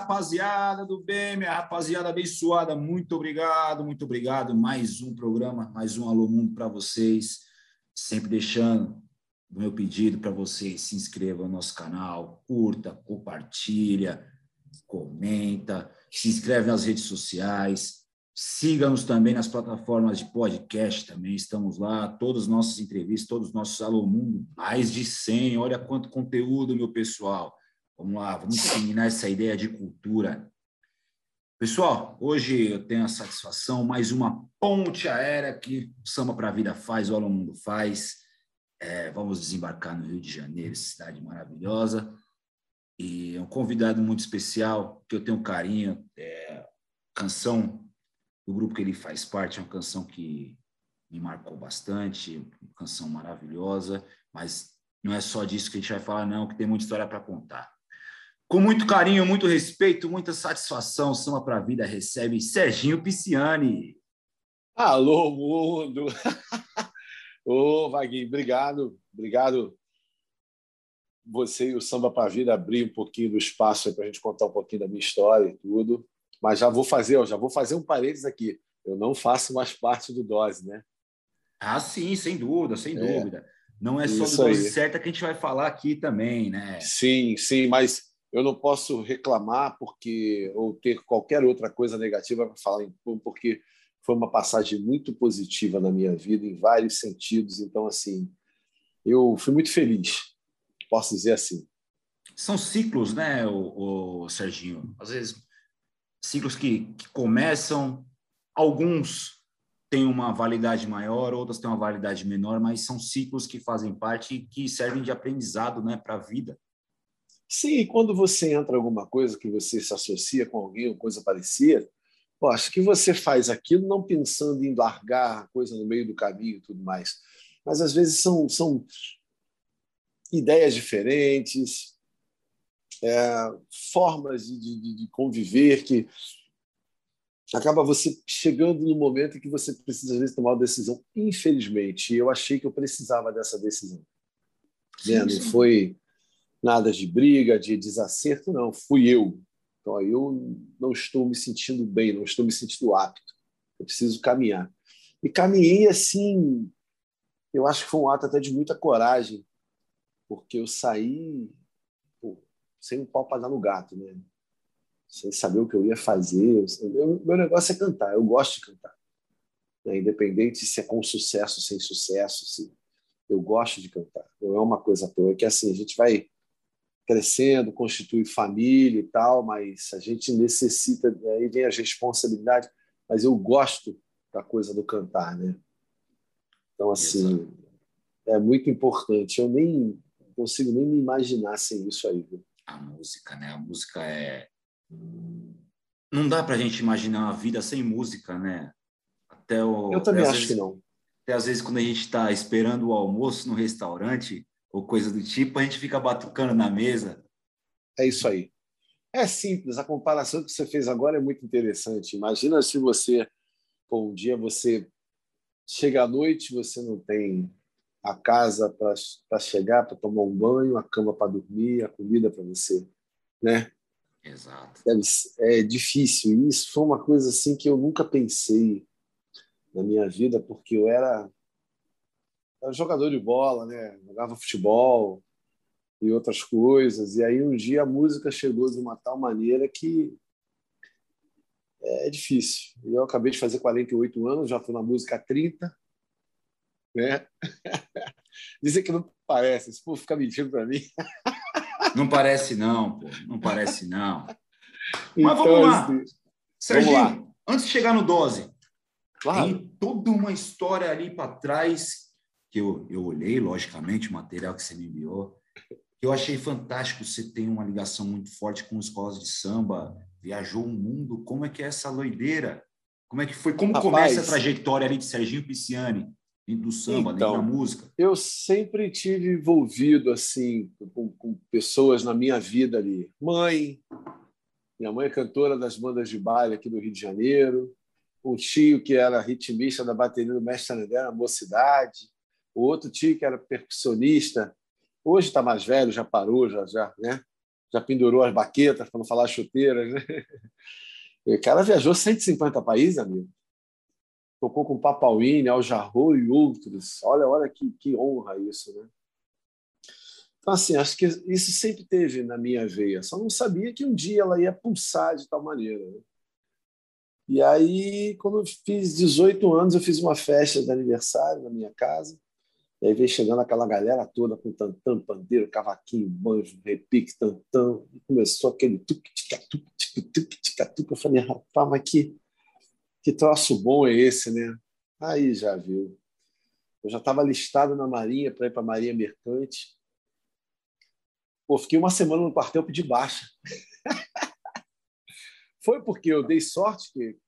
rapaziada do bem, minha rapaziada abençoada, muito obrigado, muito obrigado. Mais um programa, mais um Alô Mundo para vocês. Sempre deixando o meu pedido para vocês se inscrevam no nosso canal, curta, compartilha, comenta, se inscreve nas redes sociais, siga-nos também nas plataformas de podcast também, estamos lá, todas as nossas entrevistas, todos os nossos Alô Mundo, mais de 100, olha quanto conteúdo, meu pessoal. Vamos lá, vamos terminar essa ideia de cultura. Pessoal, hoje eu tenho a satisfação, mais uma ponte aérea que o Samba para a Vida faz, o Alô Mundo faz. É, vamos desembarcar no Rio de Janeiro, cidade maravilhosa. E um convidado muito especial, que eu tenho carinho, é, canção do grupo que ele faz parte, é uma canção que me marcou bastante, uma canção maravilhosa, mas não é só disso que a gente vai falar, não, que tem muita história para contar. Com muito carinho, muito respeito, muita satisfação, Samba para a Vida recebe Serginho Pisciani. Alô, mundo! Ô, Vaguinho, obrigado, obrigado você e o Samba para a Vida abrir um pouquinho do espaço para a gente contar um pouquinho da minha história e tudo. Mas já vou fazer, ó, já vou fazer um parênteses aqui. Eu não faço mais parte do Dose, né? Ah, sim, sem dúvida, sem é. dúvida. Não é só Isso do Dose certa que a gente vai falar aqui também, né? Sim, sim, mas eu não posso reclamar porque ou ter qualquer outra coisa negativa para falar em porque foi uma passagem muito positiva na minha vida em vários sentidos. Então, assim, eu fui muito feliz, posso dizer assim. São ciclos, né, o, o Serginho? Às vezes, ciclos que, que começam, alguns têm uma validade maior, outras têm uma validade menor, mas são ciclos que fazem parte e que servem de aprendizado né, para a vida. Sim, quando você entra em alguma coisa que você se associa com alguém ou coisa parecida, pô, acho que você faz aquilo não pensando em largar a coisa no meio do caminho e tudo mais. Mas às vezes são, são ideias diferentes, é, formas de, de, de conviver que acaba você chegando no momento em que você precisa às vezes tomar uma decisão. Infelizmente, eu achei que eu precisava dessa decisão. Sim, né? Não foi nada de briga, de desacerto, não. Fui eu. Então, eu não estou me sentindo bem, não estou me sentindo apto. Eu preciso caminhar. E caminhei assim, eu acho que foi um ato até de muita coragem, porque eu saí pô, sem um pau para dar no gato, né? Sem saber o que eu ia fazer. Eu, meu negócio é cantar, eu gosto de cantar. Né? Independente se é com sucesso, sem sucesso, se eu gosto de cantar. Não é uma coisa à toa, é que assim, a gente vai crescendo, constitui família e tal, mas a gente necessita, aí vem as responsabilidades, mas eu gosto da coisa do cantar, né? Então, assim, Exato. é muito importante. Eu nem consigo nem me imaginar sem isso aí. Viu? A música, né? A música é. Não dá para a gente imaginar uma vida sem música, né? Até o... Eu também acho vezes, que não. Até às vezes, quando a gente está esperando o almoço no restaurante, ou coisa do tipo, a gente fica batucando na mesa. É isso aí. É simples, a comparação que você fez agora é muito interessante. Imagina se você, um dia você chega à noite, você não tem a casa para chegar, para tomar um banho, a cama para dormir, a comida para você, né? Exato. É, é difícil. Isso foi uma coisa assim que eu nunca pensei na minha vida, porque eu era era jogador de bola, né? Jogava futebol e outras coisas. E aí um dia a música chegou de uma tal maneira que é difícil. Eu acabei de fazer 48 anos, já estou na música há 30, né? Dizem que não parece, esse povo fica mentindo para mim. Não parece não, pô. Não parece não. Mas vamos então, lá. Assim, Serginho, vamos lá. antes de chegar no dose, claro. tem toda uma história ali para trás que eu, eu olhei, logicamente, o material que você me enviou, que eu achei fantástico. Você tem uma ligação muito forte com escolas de samba, viajou o mundo. Como é que é essa loideira? Como é que foi? Como Rapaz, começa a trajetória ali de Serginho Pisciani? Dentro do samba, então, dentro da música? Eu sempre tive envolvido assim com, com pessoas na minha vida ali. Mãe, minha mãe é cantora das bandas de baile aqui do Rio de Janeiro. Um tio que era ritmista da bateria do Mestre André na mocidade o outro tio que era percussionista, hoje está mais velho, já parou, já, já, né? já pendurou as baquetas, para não falar chuteiras. Né? O cara viajou 150 países, amigo. Tocou com Papauini, Al Jarreau e outros. Olha, olha que, que honra isso, né? Então, assim, acho que isso sempre teve na minha veia. Só não sabia que um dia ela ia pulsar de tal maneira. Né? E aí, quando eu fiz 18 anos, eu fiz uma festa de aniversário na minha casa. E aí veio chegando aquela galera toda com tantã, pandeiro, cavaquinho, banjo, repique, tantã. E começou aquele tuc-tica-tuc, tic-tuc-tica-tuc. Eu falei, rapaz, mas que, que troço bom é esse, né? Aí já viu. Eu já estava listado na Marinha para ir para a Marinha Mercante. Pô, fiquei uma semana no quartel de baixa. Foi porque eu dei sorte que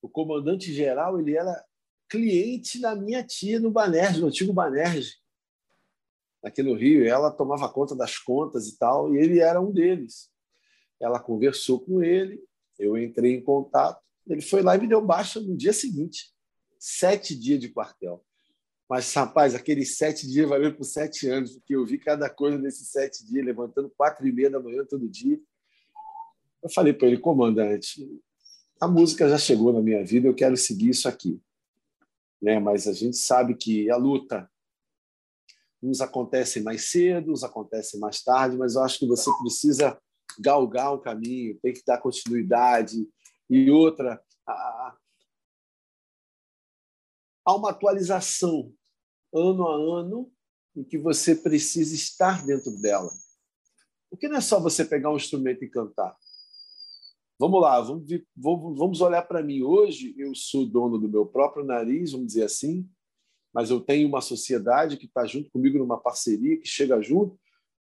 o comandante geral ele era cliente da minha tia no Banerje, no antigo Banerje, aqui no Rio. Ela tomava conta das contas e tal, e ele era um deles. Ela conversou com ele, eu entrei em contato, ele foi lá e me deu baixa no dia seguinte. Sete dias de quartel. Mas, rapaz, aqueles sete dias valeu por sete anos, porque eu vi cada coisa nesses sete dias, levantando quatro e meia da manhã todo dia. Eu falei para ele, comandante, a música já chegou na minha vida, eu quero seguir isso aqui né? Mas a gente sabe que a luta uns acontecem mais cedo, uns acontecem mais tarde, mas eu acho que você precisa galgar um caminho, tem que dar continuidade e outra há uma atualização ano a ano em que você precisa estar dentro dela. Porque não é só você pegar um instrumento e cantar. Vamos lá, vamos, vamos olhar para mim. Hoje eu sou dono do meu próprio nariz, vamos dizer assim, mas eu tenho uma sociedade que está junto comigo numa parceria, que chega junto,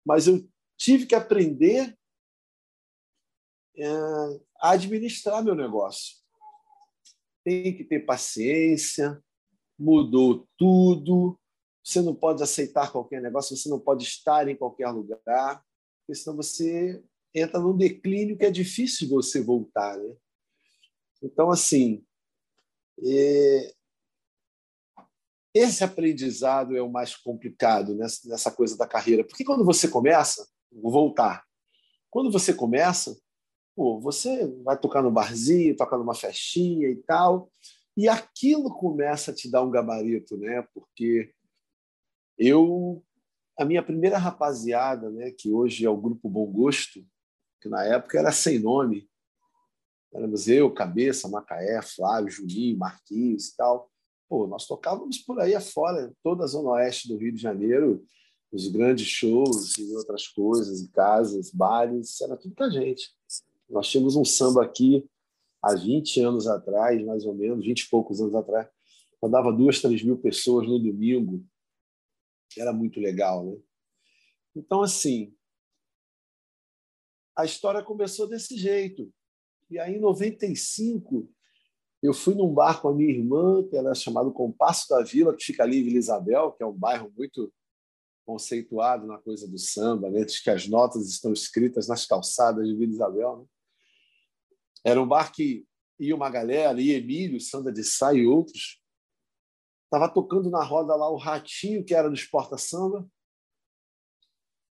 mas eu tive que aprender é, a administrar meu negócio. Tem que ter paciência, mudou tudo, você não pode aceitar qualquer negócio, você não pode estar em qualquer lugar, porque senão você entra num declínio que é difícil você voltar. Né? Então, assim, é... esse aprendizado é o mais complicado nessa, coisa da carreira. Porque quando você começa, vou voltar, quando você começa, pô, você vai tocar no barzinho, tocar numa festinha e tal, e aquilo começa a te dar um gabarito, né? Porque eu a minha primeira rapaziada, né, que hoje é o grupo Bom Gosto, que na época era sem nome. Éramos eu, Cabeça, Macaé, Flávio, Juninho, Marquinhos e tal. Pô, nós tocávamos por aí afora, toda a zona oeste do Rio de Janeiro, os grandes shows e outras coisas, e casas, bares, era tudo com a gente. Nós tínhamos um samba aqui há 20 anos atrás, mais ou menos, 20 e poucos anos atrás, rodava duas, três mil pessoas no domingo. Era muito legal, né? Então, assim, a história começou desse jeito. E aí, em 95, eu fui num bar com a minha irmã, que era chamado Compasso da Vila, que fica ali em Vila Isabel, que é um bairro muito conceituado na coisa do samba, né? que as notas estão escritas nas calçadas de Vila Isabel. Né? Era um bar que ia uma galera, ia Emílio, Sandra de Sá e outros. Estava tocando na roda lá o Ratinho, que era do Esporta Samba,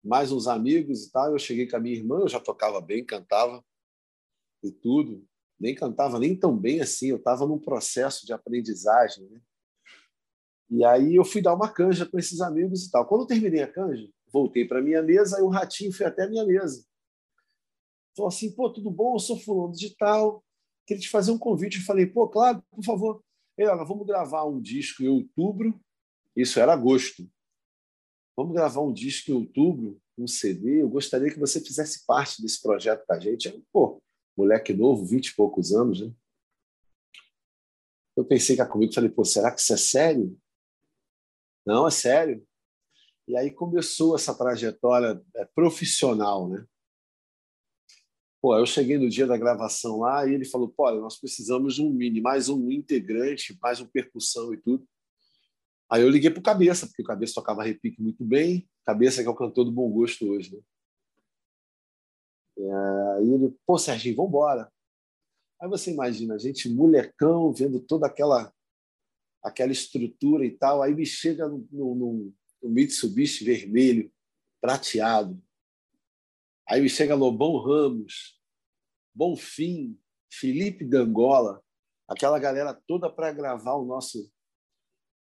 mais uns amigos e tal. Eu cheguei com a minha irmã, eu já tocava bem, cantava e tudo. Nem cantava nem tão bem assim, eu estava num processo de aprendizagem. Né? E aí eu fui dar uma canja com esses amigos e tal. Quando eu terminei a canja, voltei para minha mesa, e o ratinho foi até a minha mesa. Falou assim: pô, tudo bom? Eu sou fulano de tal, queria te fazer um convite. Eu falei: pô, claro, por favor. Ele, olha, vamos gravar um disco em outubro. Isso era agosto. Vamos gravar um disco em outubro, um CD. Eu gostaria que você fizesse parte desse projeto com a gente. Eu, pô, moleque novo, vinte e poucos anos, né? Eu pensei cá comigo, falei, pô, será que isso é sério? Não, é sério. E aí começou essa trajetória é, profissional, né? Pô, eu cheguei no dia da gravação lá e ele falou, pô, nós precisamos de um mini, mais um integrante, mais um percussão e tudo. Aí eu liguei para o Cabeça, porque o Cabeça tocava repique muito bem. Cabeça que é o cantor do Bom Gosto hoje. Né? Aí ele, pô, Serginho, vamos embora. Aí você imagina, a gente molecão, vendo toda aquela aquela estrutura e tal, aí me chega no, no, no Mitsubishi vermelho, prateado. Aí chega Lobão Ramos, Bonfim, Felipe Gangola, aquela galera toda para gravar o nosso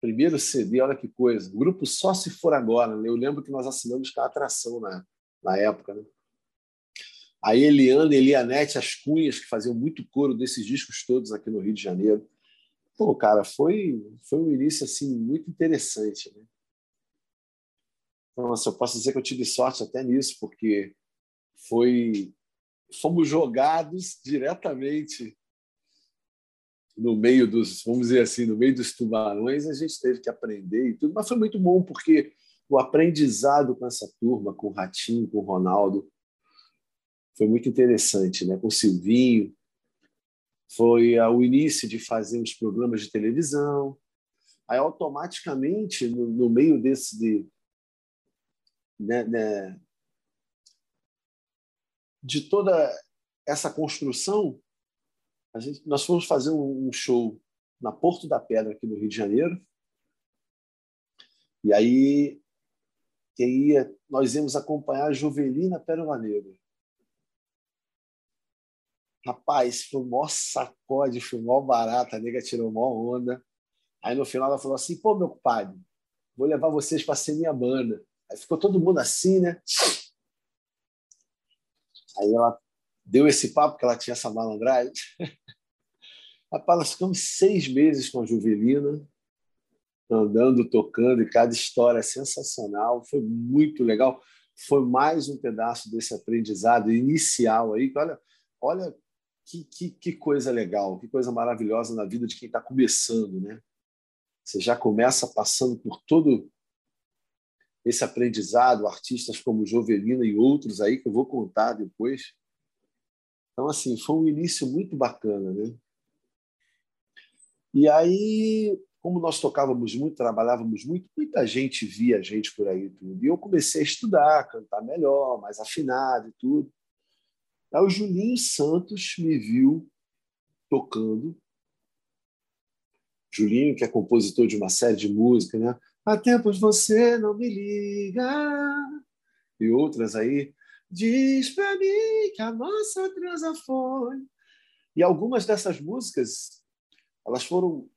primeiro CD. Olha que coisa. Grupo Só Se For Agora. Né? Eu lembro que nós assinamos com a atração na, na época. Né? A Eliana e Elianete, as cunhas, que faziam muito coro desses discos todos aqui no Rio de Janeiro. Pô, cara, foi, foi um início assim, muito interessante. Né? Então, assim, eu posso dizer que eu tive sorte até nisso, porque foi fomos jogados diretamente no meio dos, vamos dizer assim, no meio dos tubarões, a gente teve que aprender e tudo, mas foi muito bom porque o aprendizado com essa turma, com o Ratinho, com o Ronaldo, foi muito interessante, né? Com o Silvinho, foi o início de fazer os programas de televisão. Aí, automaticamente, no, no meio desse de, né, né, de toda essa construção, gente, nós fomos fazer um, um show na Porto da Pedra, aqui no Rio de Janeiro. E aí quem ia, nós íamos acompanhar a Juvelina Pérola Negra. Rapaz, foi o maior sacode, foi o maior barato, a nega tirou maior onda. Aí no final ela falou assim: pô, meu compadre, vou levar vocês para ser minha banda. Aí ficou todo mundo assim, né? Aí ela deu esse papo, que ela tinha essa malandragem. Rapaz, nós ficamos seis meses com a Juvelina, andando, tocando, e cada história é sensacional. Foi muito legal. Foi mais um pedaço desse aprendizado inicial aí. Olha, olha que, que, que coisa legal, que coisa maravilhosa na vida de quem está começando, né? Você já começa passando por todo esse aprendizado, artistas como Jovelina e outros aí que eu vou contar depois. Então, assim, foi um início muito bacana, né? E aí, como nós tocávamos muito, trabalhávamos muito, muita gente via a gente por aí tudo. E eu comecei a estudar, cantar melhor, mais afinado e tudo. Aí o Julinho Santos me viu tocando. Julinho, que é compositor de uma série de música, né? Há tempos você não me liga. E outras aí. Diz pra mim que a nossa transa foi. E algumas dessas músicas, elas foram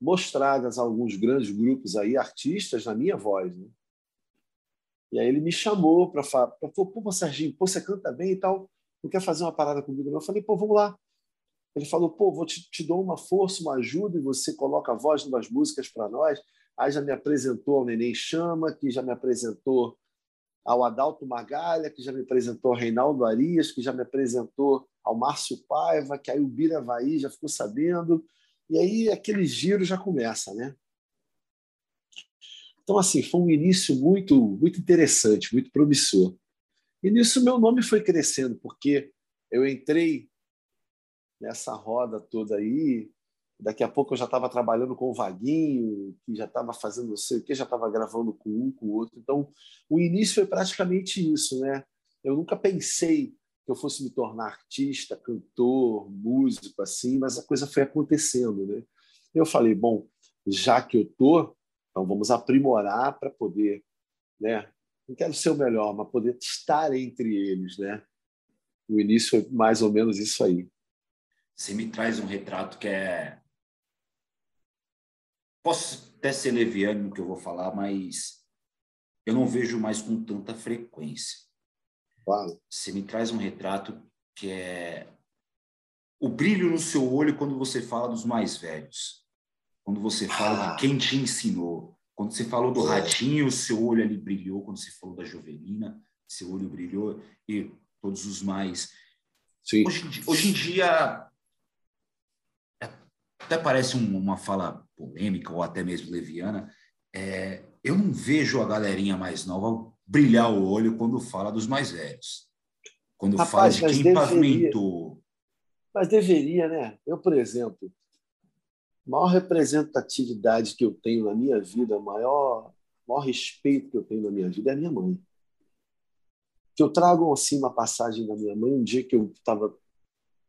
mostradas a alguns grandes grupos aí, artistas, na minha voz. Né? E aí ele me chamou para falar, pô, Serginho, pô, você canta bem e tal, não quer fazer uma parada comigo? Não? Eu falei, pô, vamos lá. Ele falou, pô, vou te, te dou uma força, uma ajuda, e você coloca a voz nas músicas para nós. Aí já me apresentou ao Neném Chama, que já me apresentou ao Adalto Magalha, que já me apresentou ao Reinaldo Arias, que já me apresentou ao Márcio Paiva, que aí o Bira Vai já ficou sabendo. E aí aquele giro já começa, né? Então, assim, foi um início muito, muito interessante, muito promissor. E nisso meu nome foi crescendo, porque eu entrei nessa roda toda aí, Daqui a pouco eu já estava trabalhando com o Vaguinho, que já estava fazendo não sei o que, já estava gravando com um, com o outro. Então, o início foi praticamente isso, né? Eu nunca pensei que eu fosse me tornar artista, cantor, músico, assim, mas a coisa foi acontecendo, né? Eu falei, bom, já que eu tô, então vamos aprimorar para poder, né? Não quero ser o melhor, mas poder estar entre eles, né? O início foi mais ou menos isso aí. Você me traz um retrato que é Posso até ser leviano no que eu vou falar, mas eu não vejo mais com tanta frequência. Claro. Você me traz um retrato que é o brilho no seu olho quando você fala dos mais velhos. Quando você fala ah. de quem te ensinou. Quando você falou do é. ratinho, o seu olho ali brilhou. Quando você falou da Jovelina, seu olho brilhou. E todos os mais. Hoje, hoje em dia, até parece um, uma fala polêmica ou até mesmo leviana, é, eu não vejo a galerinha mais nova brilhar o olho quando fala dos mais velhos. Quando Rapaz, fala de quem deveria, pavimentou. Mas deveria, né? Eu, por exemplo, a maior representatividade que eu tenho na minha vida, o maior, maior respeito que eu tenho na minha vida é a minha mãe. Que eu trago assim uma passagem da minha mãe, um dia que eu estava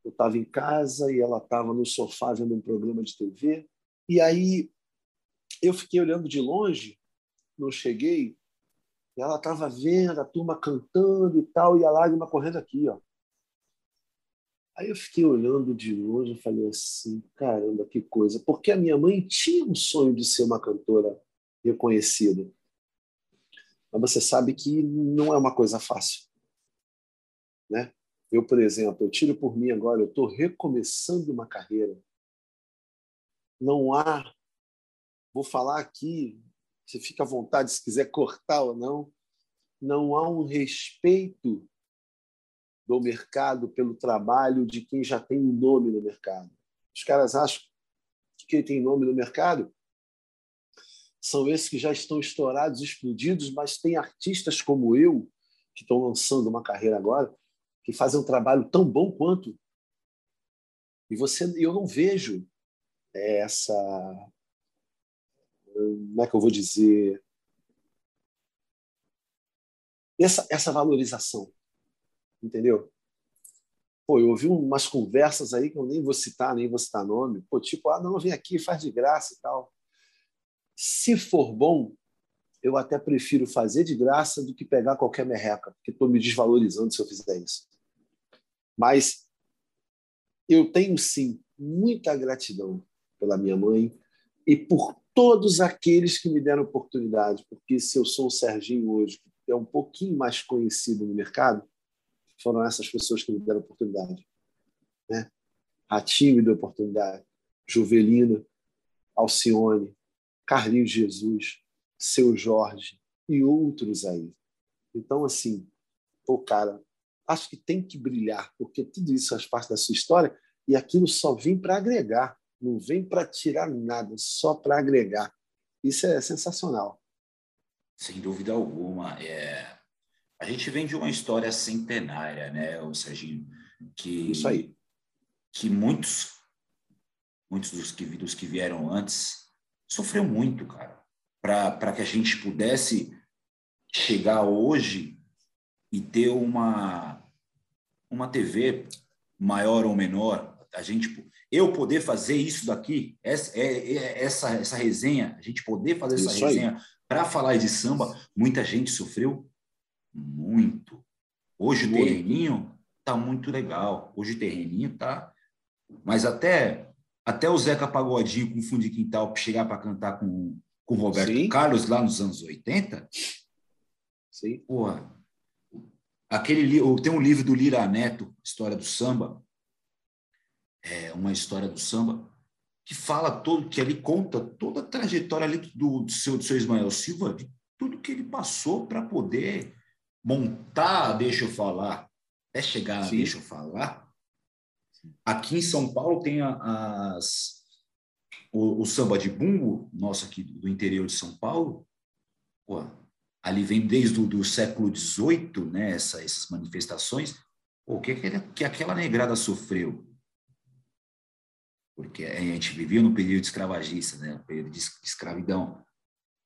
eu estava em casa e ela estava no sofá vendo um programa de TV. E aí eu fiquei olhando de longe, não cheguei. E ela estava vendo a turma cantando e tal, e a lágrima correndo aqui, ó. Aí eu fiquei olhando de longe e falei assim, caramba, que coisa. Porque a minha mãe tinha um sonho de ser uma cantora reconhecida. Mas você sabe que não é uma coisa fácil. Né? Eu, por exemplo, eu tiro por mim agora, eu estou recomeçando uma carreira. Não há, vou falar aqui, você fica à vontade se quiser cortar ou não, não há um respeito do mercado pelo trabalho de quem já tem um nome no mercado. Os caras acham que quem tem nome no mercado são esses que já estão estourados, explodidos, mas tem artistas como eu, que estão lançando uma carreira agora, que fazem um trabalho tão bom quanto. E você, eu não vejo essa. Como é que eu vou dizer? Essa, essa valorização. Entendeu? Pô, eu ouvi umas conversas aí que eu nem vou citar, nem vou citar nome. Pô, tipo, ah, não, vem aqui, faz de graça e tal. Se for bom, eu até prefiro fazer de graça do que pegar qualquer merreca, porque estou me desvalorizando se eu fizer isso. Mas eu tenho sim muita gratidão pela minha mãe e por todos aqueles que me deram oportunidade, porque se eu sou o Serginho hoje, que é um pouquinho mais conhecido no mercado, foram essas pessoas que me deram oportunidade. Né? Ratinho me deu oportunidade, Juvelina, Alcione, Carlinhos Jesus, Seu Jorge e outros aí. Então, assim, pô, cara, acho que tem que brilhar, porque tudo isso faz parte da sua história e aquilo só vem para agregar, não vem para tirar nada, só para agregar. Isso é sensacional. Sem dúvida alguma. É... A gente vem de uma história centenária, né, o Serginho? Que, isso aí. Que muitos, muitos dos que, dos que vieram antes sofreu muito, cara, para que a gente pudesse chegar hoje e ter uma, uma TV maior ou menor, a gente eu poder fazer isso daqui, essa, é, é, essa, essa resenha, a gente poder fazer essa isso resenha para falar de samba, muita gente sofreu muito. Hoje muito. o terreninho tá muito legal. Hoje o terreninho tá, mas até até o Zeca Pagodinho com fundo de quintal chegar para cantar com, com o Roberto Sim. Carlos lá nos anos 80. Sim. Porra. Aquele, tem um livro do Lira Neto, História do Samba, é uma história do samba, que fala todo, que ali conta toda a trajetória ali do, do, seu, do seu Ismael Silva, de tudo que ele passou para poder montar, deixa eu falar, até chegar, Sim. deixa eu falar, Aqui em São Paulo tem as, o, o samba de bumbo, nosso aqui do interior de São Paulo. Pô, ali vem desde o do século XVIII, né, essa, essas manifestações. O que, que aquela negrada sofreu? Porque a gente vivia no período escravagista, né, no período de escravidão.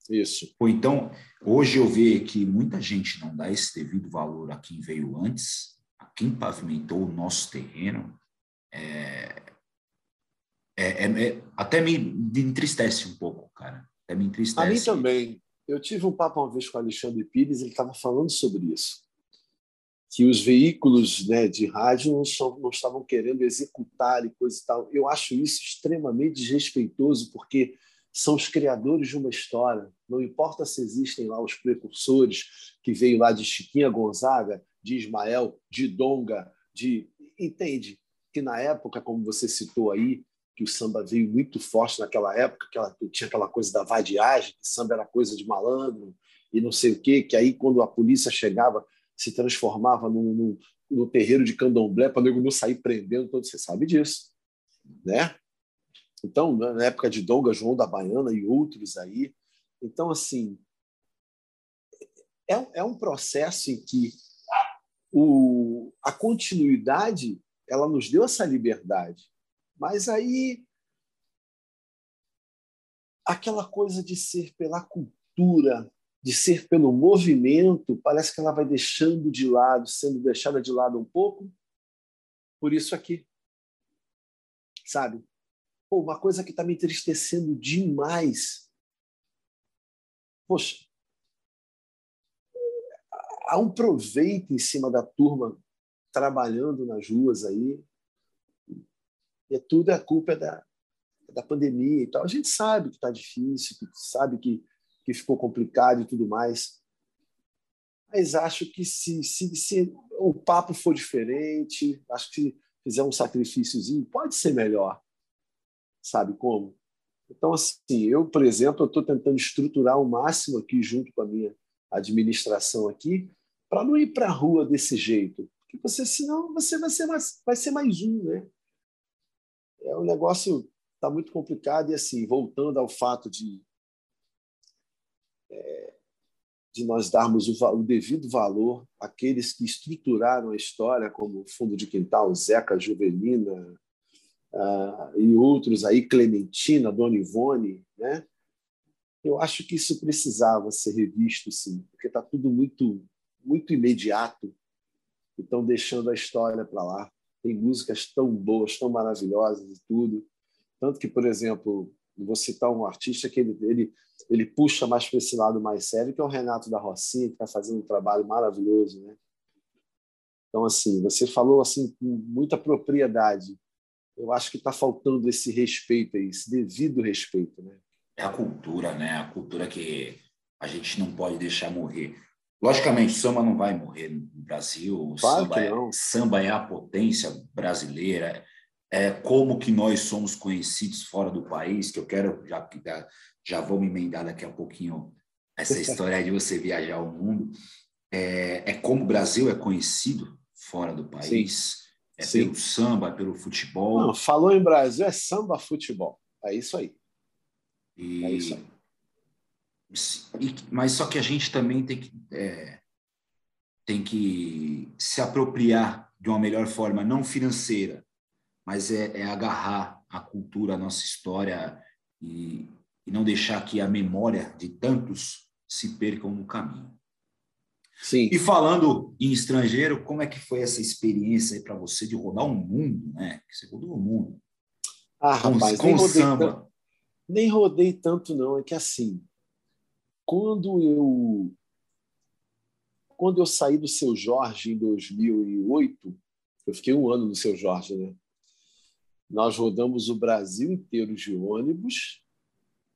Isso. Ou então, hoje eu vejo que muita gente não dá esse devido valor a quem veio antes, a quem pavimentou o nosso terreno, é, é, é, é, até me, me, entristece um pouco, cara. Até me entristece. A mim também. Eu tive um papo uma vez com o Alexandre Pires, ele estava falando sobre isso. Que os veículos né, de rádio não, não estavam querendo executar e coisa e tal. Eu acho isso extremamente desrespeitoso, porque são os criadores de uma história. Não importa se existem lá os precursores que veio lá de Chiquinha Gonzaga, de Ismael, de Donga, de entende? que na época, como você citou aí, que o samba veio muito forte naquela época, que ela, tinha aquela coisa da vadiagem, que samba era coisa de malandro e não sei o quê, que aí quando a polícia chegava se transformava no, no, no terreiro de candomblé para nego não sair prendendo, todo você sabe disso, né? Então, na época de Donga, João da Baiana e outros aí, então assim é, é um processo em que o, a continuidade ela nos deu essa liberdade. Mas aí aquela coisa de ser pela cultura, de ser pelo movimento, parece que ela vai deixando de lado, sendo deixada de lado um pouco. Por isso aqui, sabe? Pô, uma coisa que está me entristecendo demais. Poxa, há um proveito em cima da turma trabalhando nas ruas aí. E tudo é culpa da, da pandemia e tal. A gente sabe que está difícil, que sabe que, que ficou complicado e tudo mais. Mas acho que se, se, se o papo for diferente, acho que se fizer um sacrifíciozinho, pode ser melhor. Sabe como? Então, assim, eu, por exemplo, estou tentando estruturar o máximo aqui junto com a minha administração aqui, para não ir para a rua desse jeito. Porque você, senão, você vai ser mais, vai ser mais um, né? É um negócio está muito complicado e assim, voltando ao fato de é, de nós darmos o, o, devido valor àqueles que estruturaram a história, como Fundo de Quintal, Zeca Juvelina, uh, e outros aí, Clementina, Dona Ivone, né? Eu acho que isso precisava ser revisto, sim, porque está tudo muito, muito imediato e estão deixando a história para lá. Tem músicas tão boas, tão maravilhosas e tudo. Tanto que, por exemplo, vou citar um artista que ele, ele, ele puxa mais para esse lado mais sério, que é o Renato da Rocinha, que está fazendo um trabalho maravilhoso. Né? Então, assim, você falou assim com muita propriedade eu acho que está faltando esse respeito aí, esse devido respeito. Né? É a cultura, né? A cultura que a gente não pode deixar morrer. Logicamente, samba não vai morrer no Brasil. Claro samba, é, samba é a potência brasileira. É como que nós somos conhecidos fora do país, que eu quero, já, já vou me emendar daqui a pouquinho essa história de você viajar ao mundo. É, é como o Brasil é conhecido fora do país. Sim é Sim. pelo samba, pelo futebol. Não, falou em Brasil, é samba futebol. É isso aí. E... É isso aí. E, mas só que a gente também tem que, é, tem que se apropriar de uma melhor forma, não financeira, mas é, é agarrar a cultura, a nossa história e, e não deixar que a memória de tantos se percam no caminho. Sim. E falando em estrangeiro, como é que foi essa experiência para você de rodar o um mundo, né? Você rodou o mundo. Ah, com, rapaz, com nem rodei. Tanto, nem rodei tanto não, é que assim, quando eu quando eu saí do seu Jorge em 2008, eu fiquei um ano no seu Jorge, né? Nós rodamos o Brasil inteiro de ônibus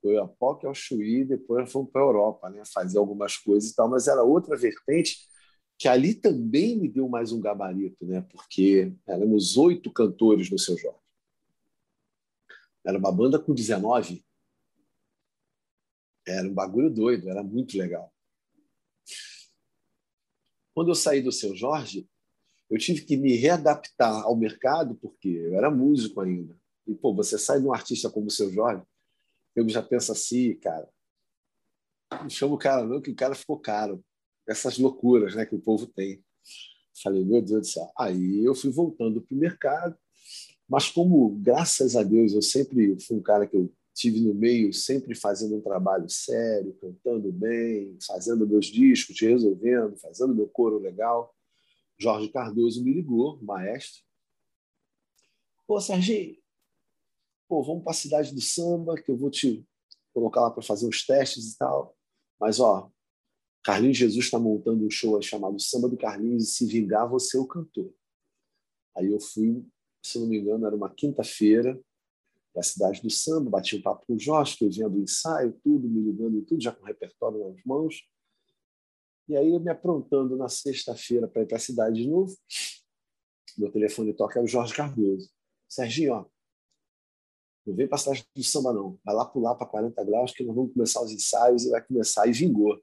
foi a POC ao Chuí, depois fomos para a Europa, né? fazer algumas coisas e tal, mas era outra vertente que ali também me deu mais um gabarito, né? porque éramos oito cantores no Seu Jorge. Era uma banda com 19. Era um bagulho doido, era muito legal. Quando eu saí do Seu Jorge, eu tive que me readaptar ao mercado, porque eu era músico ainda. E, pô, você sai de um artista como o Seu Jorge, eu já penso assim, cara, não chama o cara não, que o cara ficou caro. Essas loucuras né, que o povo tem. Falei, meu Deus do céu. Aí eu fui voltando para o mercado, mas como, graças a Deus, eu sempre fui um cara que eu tive no meio, sempre fazendo um trabalho sério, cantando bem, fazendo meus discos, resolvendo, fazendo meu coro legal. Jorge Cardoso me ligou, maestro. Pô, Serginho, pô, vamos para a cidade do samba, que eu vou te colocar lá para fazer uns testes e tal. Mas, ó, Carlinhos Jesus está montando um show chamado Samba do Carlinhos e se vingar, você é o cantor. Aí eu fui, se não me engano, era uma quinta-feira, da cidade do samba, bati um papo com o Jorge, vendo o ensaio, tudo, me ligando e tudo, já com o repertório nas mãos. E aí eu me aprontando na sexta-feira para ir para a cidade de novo. Meu telefone toca, é o Jorge Cardoso. Serginho, ó, não vem para a cidade do samba, não. Vai lá pular para 40 graus que nós vamos começar os ensaios e vai começar. E vingou.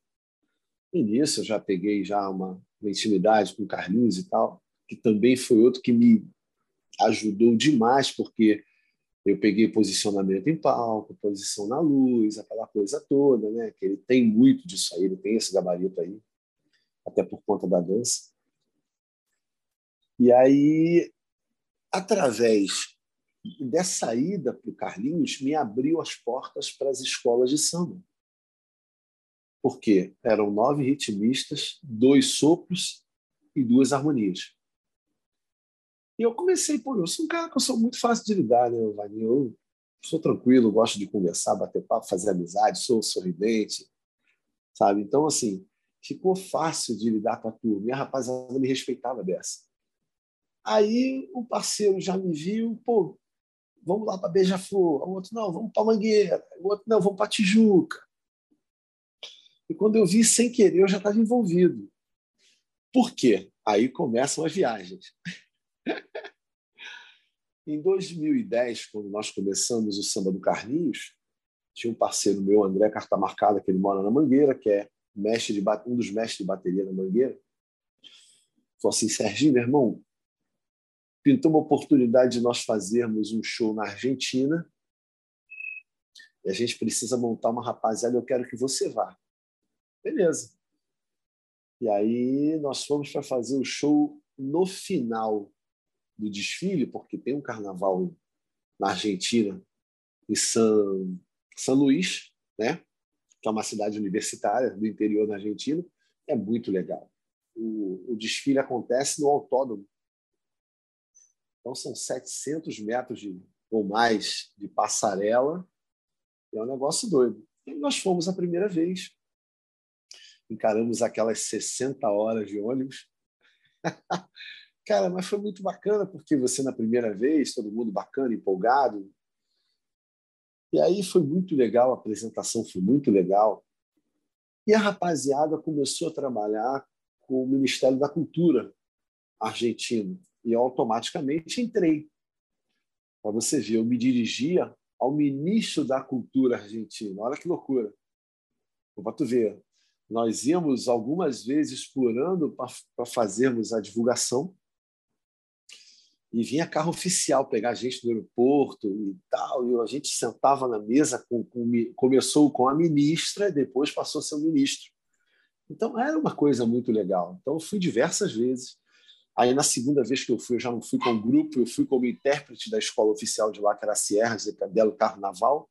E nisso eu já peguei já uma, uma intimidade com o Carlinhos e tal, que também foi outro que me ajudou demais, porque eu peguei posicionamento em palco, posição na luz, aquela coisa toda, né? Que ele tem muito disso aí, ele tem esse gabarito aí, até por conta da dança. E aí, através dessa ida para o Carlinhos me abriu as portas para as escolas de samba. Porque eram nove ritmistas, dois sopros e duas harmonias. E eu comecei, por eu sou um cara que eu sou muito fácil de lidar, né, Vaninho? Eu sou tranquilo, gosto de conversar, bater papo, fazer amizade, sou sorridente, sabe? Então, assim, ficou fácil de lidar com a turma. E a rapaziada me respeitava dessa. Aí o parceiro já me viu, pô, vamos lá para Beija-Flor. O outro, não, vamos para Mangueira. O outro, não, vamos para Tijuca. E quando eu vi, sem querer, eu já estava envolvido. Por quê? Aí começam as viagens. em 2010, quando nós começamos o Samba do Carlinhos, tinha um parceiro meu, André Cartamarcada, que ele mora na Mangueira, que é mestre de, um dos mestres de bateria na Mangueira. Falou assim, Serginho, meu irmão, pintou uma oportunidade de nós fazermos um show na Argentina e a gente precisa montar uma rapaziada, eu quero que você vá. Beleza. E aí nós fomos para fazer o show no final do desfile, porque tem um carnaval na Argentina, em São, São Luís, né? Que é uma cidade universitária do interior da Argentina. É muito legal. O, o desfile acontece no autódromo. Então, são 700 metros de, ou mais de passarela. É um negócio doido. E nós fomos a primeira vez encaramos aquelas 60 horas de ônibus. Cara, mas foi muito bacana, porque você, na primeira vez, todo mundo bacana, empolgado. E aí foi muito legal, a apresentação foi muito legal. E a rapaziada começou a trabalhar com o Ministério da Cultura argentino. E eu automaticamente entrei. Para você ver, eu me dirigia ao ministro da Cultura argentino. Olha que loucura. Para tu ver, nós íamos algumas vezes explorando para fazermos a divulgação e vinha carro oficial pegar a gente no aeroporto e tal, e a gente sentava na mesa, com, com, começou com a ministra, depois passou a ser o ministro. Então era uma coisa muito legal. Então eu fui diversas vezes. Aí na segunda vez que eu fui, eu já não fui com o grupo, eu fui como intérprete da escola oficial de lá, que era a Sierra de Cadelo Carnaval,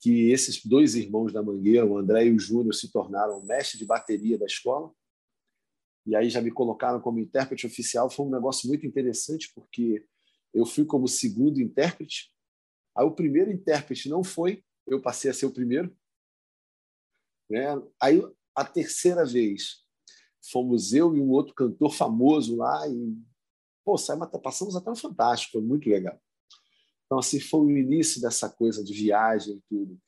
que esses dois irmãos da Mangueira, o André e o Júnior, se tornaram mestre de bateria da escola. E aí já me colocaram como intérprete oficial. Foi um negócio muito interessante, porque eu fui como segundo intérprete. Aí o primeiro intérprete não foi, eu passei a ser o primeiro. Né? Aí a terceira vez fomos eu e um outro cantor famoso lá e pô, passamos até um fantástico, foi muito legal. Então, assim, foi o início dessa coisa de viagem e tudo.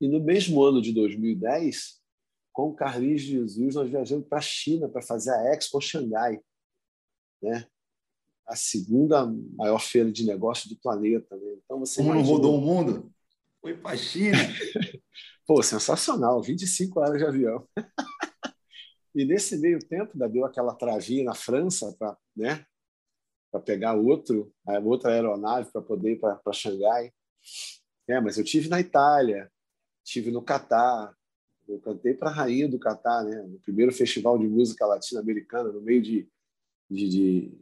E no mesmo ano de 2010, com o Carlinhos Jesus, nós viajamos para a China para fazer a Expo Xangai, né? a segunda maior feira de negócio do planeta. Né? Então, você Como imagina... rodou o mundo? Foi para a China. Pô, sensacional, 25 horas de avião. e nesse meio tempo, ainda deu aquela travinha na França para né, pegar outro, outra aeronave para poder ir para Xangai. É, mas eu tive na Itália, tive no Catar, eu cantei para a rainha do Catar, né? no primeiro festival de música latino-americana, no meio de, de, de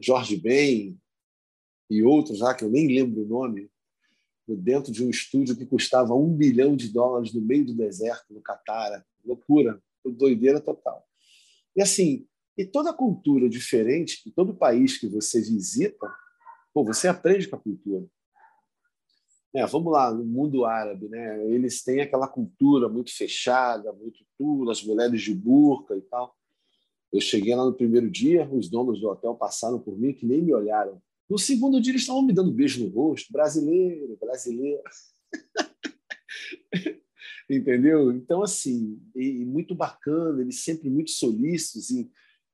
Jorge Ben e outros lá, que eu nem lembro o nome, dentro de um estúdio que custava um bilhão de dólares no meio do deserto, no Catar. Loucura, doideira total. E assim, e toda cultura diferente, todo país que você visita, pô, você aprende com a cultura. É, vamos lá, no mundo árabe, né? eles têm aquela cultura muito fechada, muito tula, as mulheres de burca e tal. Eu cheguei lá no primeiro dia, os donos do hotel passaram por mim que nem me olharam. No segundo dia, eles estavam me dando beijo no rosto, brasileiro, brasileiro. Entendeu? Então, assim, e, muito bacana, eles sempre muito solícitos em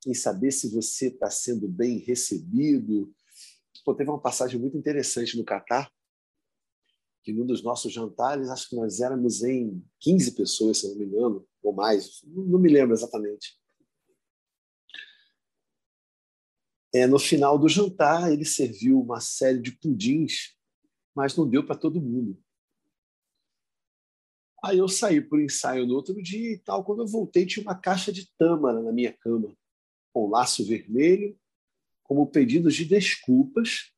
em saber se você está sendo bem recebido. Pô, teve uma passagem muito interessante no Catar, que num dos nossos jantares, acho que nós éramos em 15 pessoas, se não me engano, ou mais, não me lembro exatamente. É, no final do jantar, ele serviu uma série de pudins, mas não deu para todo mundo. Aí eu saí para o ensaio no outro dia e tal. Quando eu voltei, tinha uma caixa de tâmara na minha cama com laço vermelho, como pedidos de desculpas,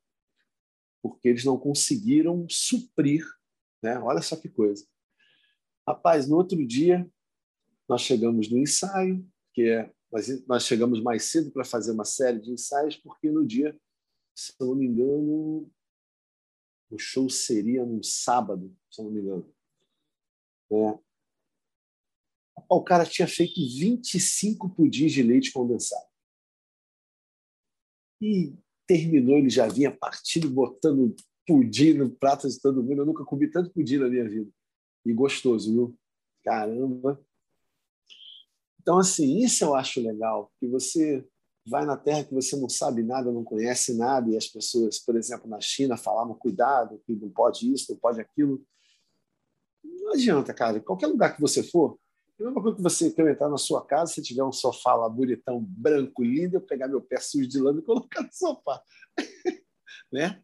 porque eles não conseguiram suprir. Né? Olha só que coisa. Rapaz, no outro dia, nós chegamos no ensaio, que é, nós, nós chegamos mais cedo para fazer uma série de ensaios, porque no dia, se eu não me engano, o show seria num sábado, se eu não me engano. É. O cara tinha feito 25 pudins de leite condensado. E terminou, ele já vinha partindo, botando pudim no prato de todo mundo. Eu nunca comi tanto pudim na minha vida. E gostoso, viu? Caramba! Então, assim, isso eu acho legal, que você vai na terra que você não sabe nada, não conhece nada, e as pessoas, por exemplo, na China, falavam cuidado, que não pode isso, não pode aquilo. Não adianta, cara. Qualquer lugar que você for, a mesma coisa que você quer entrar na sua casa, se tiver um sofá lá bonitão, branco, lindo, eu pegar meu pé sujo de lama e colocar no sofá. né?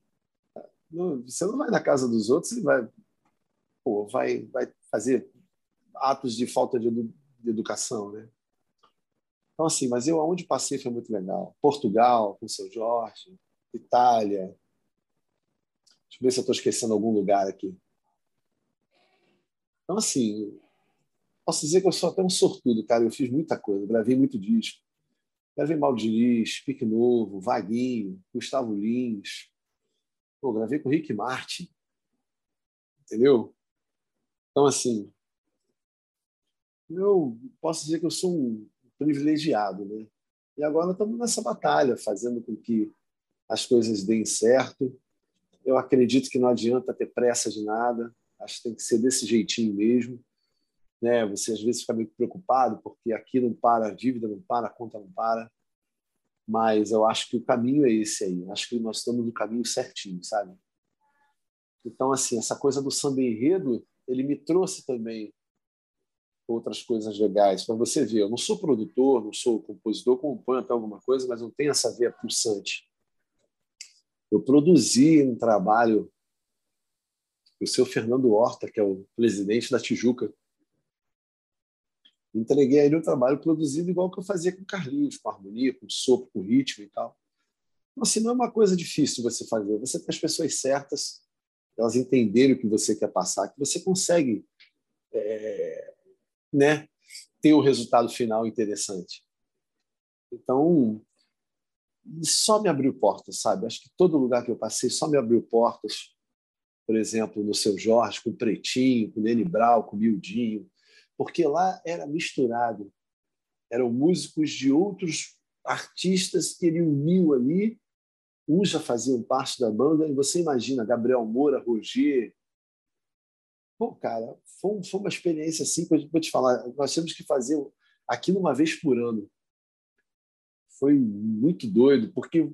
Você não vai na casa dos outros e vai, pô, vai, vai fazer atos de falta de, de educação, né? Então, assim, mas eu aonde passei foi muito legal. Portugal, com o seu Jorge, Itália. Deixa eu ver se eu estou esquecendo algum lugar aqui. Então, assim, posso dizer que eu sou até um sortudo, cara. Eu fiz muita coisa, gravei muito disco. Gravei Maldiniz, Pique Novo, Vaguinho, Gustavo Lins. Pô, gravei com Rick Martin. Entendeu? Então, assim, eu posso dizer que eu sou um privilegiado, né? E agora estamos nessa batalha, fazendo com que as coisas deem certo. Eu acredito que não adianta ter pressa de nada. Acho que tem que ser desse jeitinho mesmo né? Você às vezes fica meio preocupado porque aqui não para, a dívida não para, a conta não para. Mas eu acho que o caminho é esse aí. Acho que nós estamos no caminho certinho, sabe? Então, assim, essa coisa do samba enredo, ele me trouxe também outras coisas legais. Para você ver, eu não sou produtor, não sou compositor, componho até alguma coisa, mas não tenho essa veia pulsante. Eu produzi um trabalho o seu Fernando Horta, que é o presidente da Tijuca, entreguei aí o trabalho produzido igual que eu fazia com Carlinhos, com harmonia, com sopro, com ritmo e tal. Então, assim, não é uma coisa difícil você fazer. Você tem as pessoas certas, elas entenderem o que você quer passar, que você consegue é, né, ter um resultado final interessante. Então, só me abriu portas, sabe? Acho que todo lugar que eu passei só me abriu portas. Por exemplo, no Seu Jorge, com o Pretinho, com o Nene Brau, com o Mildinho, porque lá era misturado. Eram músicos de outros artistas que ele uniu ali. Uns já faziam parte da banda, e você imagina Gabriel Moura, Roger. Pô, cara, foi, foi uma experiência assim, que eu vou te falar, nós temos que fazer aquilo uma vez por ano. Foi muito doido, porque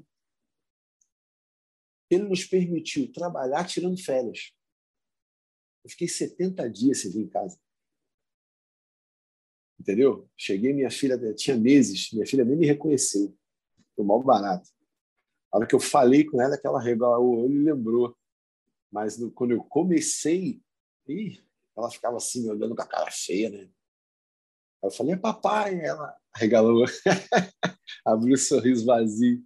ele nos permitiu trabalhar tirando férias. Eu fiquei 70 dias sem vir em casa entendeu? Cheguei, minha filha tinha meses, minha filha nem me reconheceu, foi mal barato. A hora que eu falei com ela, que ela regalou o olho e lembrou. Mas no, quando eu comecei, ih, ela ficava assim, me olhando com a cara feia, né? Eu falei, é papai, ela regalou, abriu um sorriso vazio.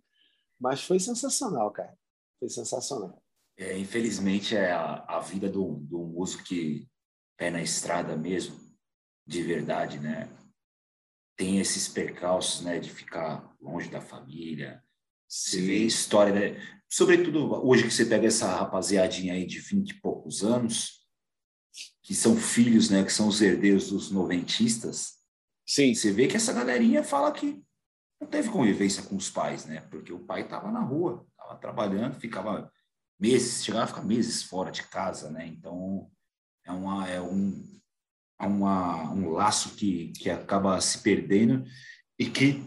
Mas foi sensacional, cara. Foi sensacional. É, infelizmente, é a, a vida do, do músico que é na estrada mesmo de verdade, né? Tem esses percalços, né, de ficar longe da família. Você vê história, né? sobretudo hoje que você pega essa rapaziadinha aí de 20 e poucos anos, que são filhos, né, que são os herdeiros dos noventistas. Sim. Você vê que essa galerinha fala que não teve convivência com os pais, né? Porque o pai estava na rua, estava trabalhando, ficava meses, chegava a ficar meses fora de casa, né? Então é, uma, é um uma, um laço que, que acaba se perdendo e que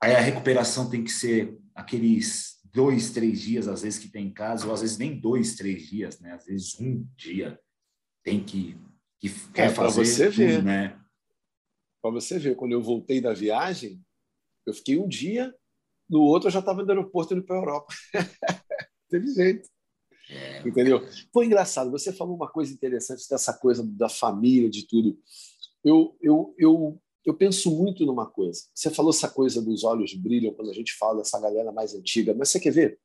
aí a recuperação tem que ser aqueles dois, três dias, às vezes, que tem em casa, ou às vezes nem dois, três dias, né? Às vezes um dia tem que, que quer é, fazer você tudo, ver. né? Para você ver, quando eu voltei da viagem, eu fiquei um dia, no outro eu já estava no aeroporto indo para a Europa. Teve jeito. É. Entendeu? Foi engraçado. Você falou uma coisa interessante dessa coisa da família, de tudo. Eu, eu, eu, eu penso muito numa coisa. Você falou essa coisa dos olhos brilham quando a gente fala dessa galera mais antiga, mas você quer ver?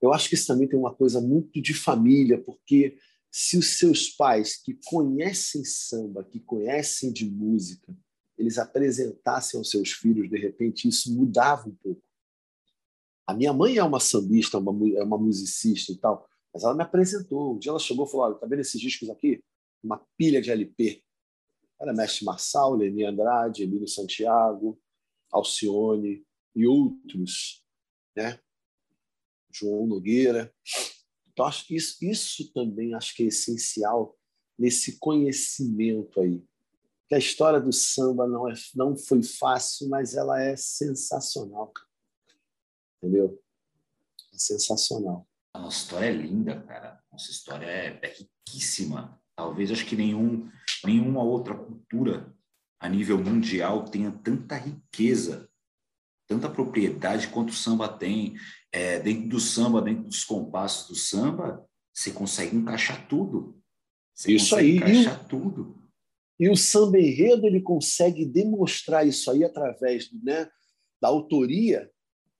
Eu acho que isso também tem uma coisa muito de família, porque se os seus pais que conhecem samba, que conhecem de música, eles apresentassem aos seus filhos, de repente isso mudava um pouco. A minha mãe é uma sambista, uma, é uma musicista e tal, mas ela me apresentou. Um dia ela chegou e falou: Olha, tá vendo esses discos aqui? Uma pilha de LP. Era Mestre Marçal, Leni Andrade, Emílio Santiago, Alcione e outros, né? João Nogueira. Então, acho que isso, isso também acho que é essencial nesse conhecimento aí. Que a história do samba não, é, não foi fácil, mas ela é sensacional. Entendeu? É sensacional. A nossa história é linda, cara. Nossa história é, é riquíssima. Talvez acho que nenhum, nenhuma outra cultura a nível mundial tenha tanta riqueza, tanta propriedade quanto o samba tem. É, dentro do samba, dentro dos compassos do samba, você consegue encaixar tudo. Você isso aí. encaixar e tudo. E o samba enredo ele consegue demonstrar isso aí através né, da autoria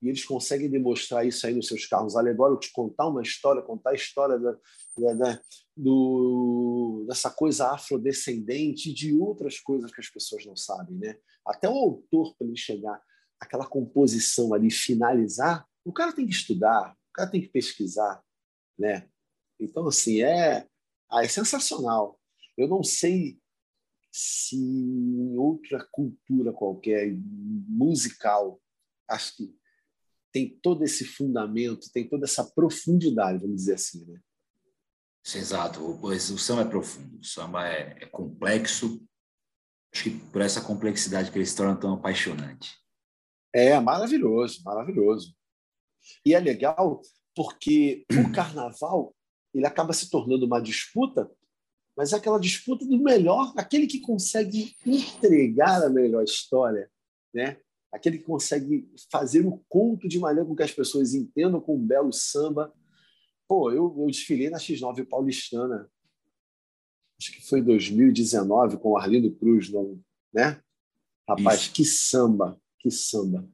e eles conseguem demonstrar isso aí nos seus carros alegóricos, contar uma história, contar a história da, da, da, do, dessa coisa afrodescendente e de outras coisas que as pessoas não sabem. Né? Até o autor, para ele chegar àquela composição ali, finalizar, o cara tem que estudar, o cara tem que pesquisar. Né? Então, assim, é, ah, é sensacional. Eu não sei se em outra cultura qualquer, musical, acho que tem todo esse fundamento, tem toda essa profundidade, vamos dizer assim, né? Exato, pois o samba é profundo, o samba é, é complexo, acho que por essa complexidade que ele se torna tão apaixonante. É, maravilhoso, maravilhoso. E é legal porque o carnaval ele acaba se tornando uma disputa, mas é aquela disputa do melhor, aquele que consegue entregar a melhor história, né? Aquele que consegue fazer o conto de maneira com que as pessoas entendam com um belo samba. Pô, eu, eu desfilei na X9 paulistana, acho que foi 2019, com o Arlindo Cruz, não, né? Rapaz, Isso. que samba, que samba,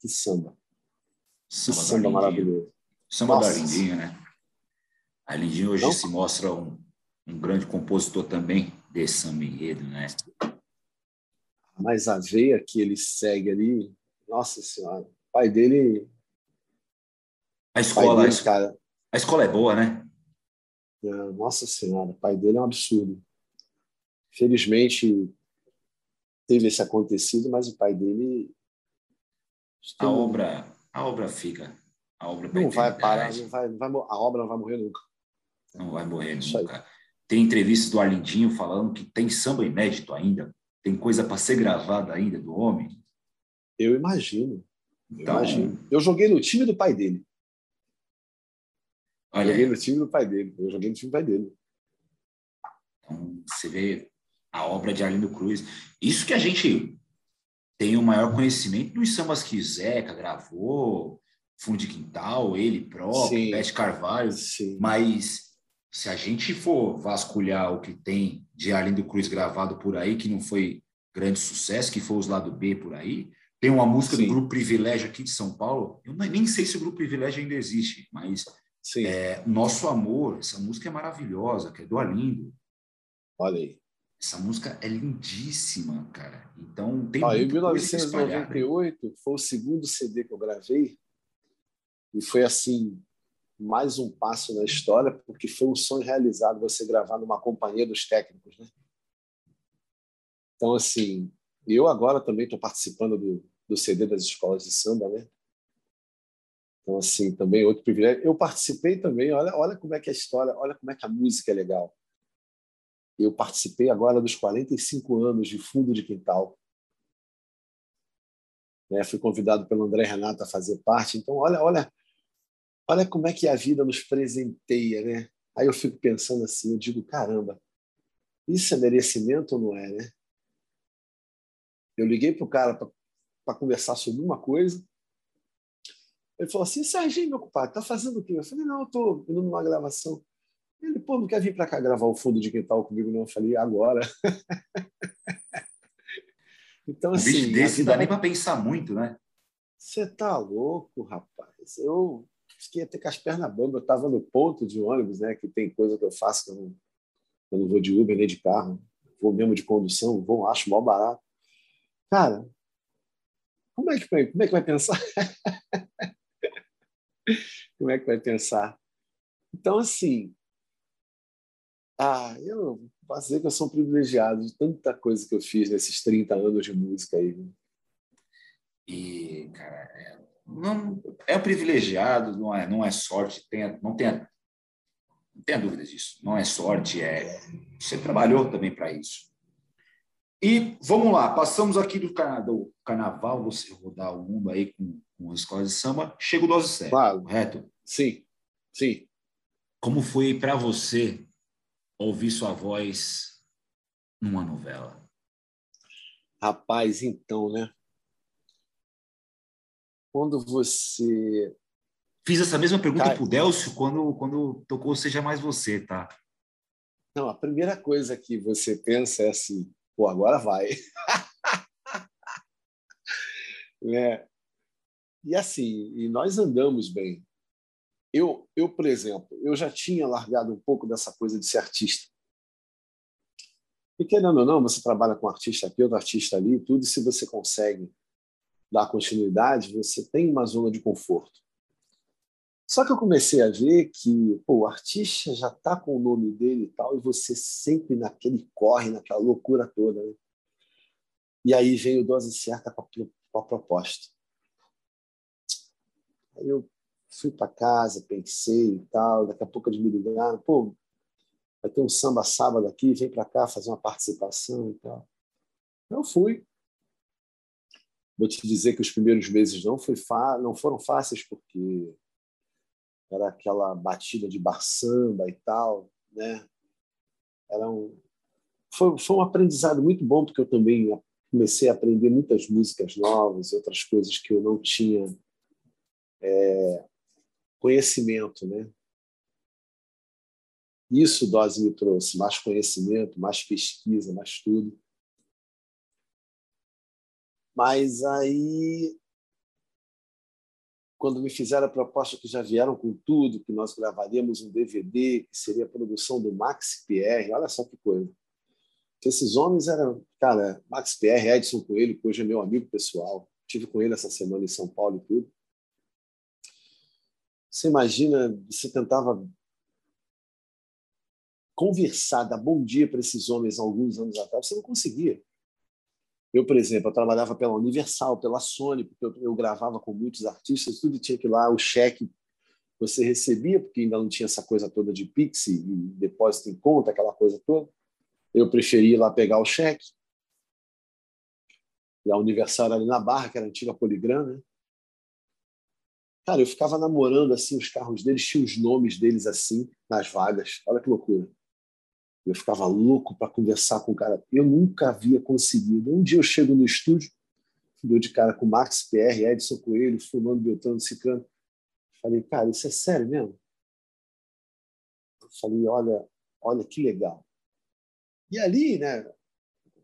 que samba. Samba, que samba maravilhoso. Samba Nossa. da Arlindinha, né? A Arlindinha hoje não? se mostra um, um grande compositor também desse samba enredo, né? Mas a veia que ele segue ali, nossa senhora, o pai dele. A escola, dele, a, cara, a escola é boa, né? É, nossa senhora, o pai dele é um absurdo. Felizmente teve esse acontecido, mas o pai dele. A obra, a obra fica. A obra não vai parar, não vai, não vai, a obra não vai morrer nunca. Não vai morrer nunca. Tem entrevistas do Arlindinho falando que tem samba inédito ainda. Tem coisa para ser gravada ainda do homem? Eu imagino. Então, eu imagino. Eu joguei no time do pai dele. Olha, eu joguei no time do pai dele. Eu joguei no time do pai dele. Então, você vê a obra de Arlindo Cruz. Isso que a gente tem o maior conhecimento dos sambas que Zeca gravou, Fundo de Quintal, ele próprio, Pet Carvalho, Sim. mas se a gente for vasculhar o que tem de Arlindo Cruz gravado por aí, que não foi grande sucesso, que foi os lado B por aí, tem uma música Sim. do Grupo Privilégio aqui de São Paulo, eu nem sei se o Grupo Privilégio ainda existe, mas é, Nosso Amor, essa música é maravilhosa, que é do Arlindo. Olha aí. Essa música é lindíssima, cara. Então, tem Ó, Em 1998 foi o segundo CD que eu gravei, e foi assim, mais um passo na história, porque foi um sonho realizado você gravar numa companhia dos técnicos, né? Então, assim, eu agora também estou participando do, do CD das escolas de samba, né? Então, assim, também outro privilégio. Eu participei também, olha, olha como é que é a história, olha como é que a música é legal. Eu participei agora dos 45 anos de Fundo de Quintal. Né? Fui convidado pelo André Renato a fazer parte. Então, olha, olha olha como é que a vida nos presenteia, né? Aí eu fico pensando assim, eu digo, caramba, isso é merecimento ou não é, né? Eu liguei para o cara para conversar sobre uma coisa. Ele falou assim, Serginho, meu ocupado, tá fazendo o quê? Eu falei, não, eu tô indo numa gravação. Ele, pô, não quer vir para cá gravar o fundo de quintal comigo, não? Eu falei, agora. então, assim. Um bicho desse não dá nem para pensar muito, né? Você tá louco, rapaz. Eu fiquei até com as pernas bambas. Eu estava no ponto de ônibus, né? Que tem coisa que eu faço que eu não, eu não vou de Uber nem de carro. Vou mesmo de condução, vou, acho mal barato. Cara, como é que, como é que vai pensar? como é que vai pensar? Então, assim, Ah, eu posso dizer que eu sou um privilegiado de tanta coisa que eu fiz nesses 30 anos de música aí. E, cara, é, não, é um privilegiado, não é, não é sorte, tem, não, tenha, não tenha dúvida disso. Não é sorte, é você trabalhou também para isso. E vamos lá, passamos aqui do, do carnaval, você rodar o mundo aí com, com as escolas de samba, chega o Dose Sério, claro. correto? Sim, sim. Como foi para você ouvir sua voz numa novela? Rapaz, então, né? Quando você. Fiz essa mesma pergunta Cai... para o Delcio quando, quando tocou Seja Mais Você, tá? Não, a primeira coisa que você pensa é assim: pô, agora vai. né? E assim, e nós andamos bem. Eu, eu, por exemplo, eu já tinha largado um pouco dessa coisa de ser artista. E querendo ou não, você trabalha com artista aqui, outro artista ali, tudo, e se você consegue dar continuidade, você tem uma zona de conforto. Só que eu comecei a ver que pô, o artista já está com o nome dele e tal, e você sempre naquele corre, naquela loucura toda. Né? E aí vem o dose certa com a proposta. Aí eu fui para casa, pensei e tal, daqui a pouco eles me ligaram, pô, vai ter um samba sábado aqui, vem para cá fazer uma participação e tal. Eu fui. Vou te dizer que os primeiros meses não, foi não foram fáceis, porque era aquela batida de bar samba e tal, né? Era um foi, foi um aprendizado muito bom porque eu também comecei a aprender muitas músicas novas, outras coisas que eu não tinha é, conhecimento, né? Isso Dose me trouxe, mais conhecimento, mais pesquisa, mais tudo. Mas aí quando me fizeram a proposta que já vieram com tudo, que nós gravaríamos um DVD, que seria a produção do Max Pierre, olha só que coisa. Esses homens eram, cara, Max Pierre, Edson Coelho, que hoje é meu amigo pessoal. Tive com ele essa semana em São Paulo e tudo. Você imagina, você tentava conversar, dar bom dia para esses homens alguns anos atrás, você não conseguia. Eu, por exemplo, eu trabalhava pela Universal, pela Sony, porque eu, eu gravava com muitos artistas, tudo tinha que ir lá, o cheque você recebia, porque ainda não tinha essa coisa toda de Pix e depósito em conta, aquela coisa toda. Eu preferia ir lá pegar o cheque. E a Universal ali na Barra, que era a antiga Poligram, né? Cara, eu ficava namorando assim os carros deles, tinha os nomes deles assim nas vagas. Olha que loucura. Eu ficava louco para conversar com o cara. Eu nunca havia conseguido. Um dia eu chego no estúdio, dou de cara com Max PR, Edson Coelho, Fulano, Beltrano, Cicano. Falei, cara, isso é sério mesmo? Eu falei, olha, olha que legal. E ali, né,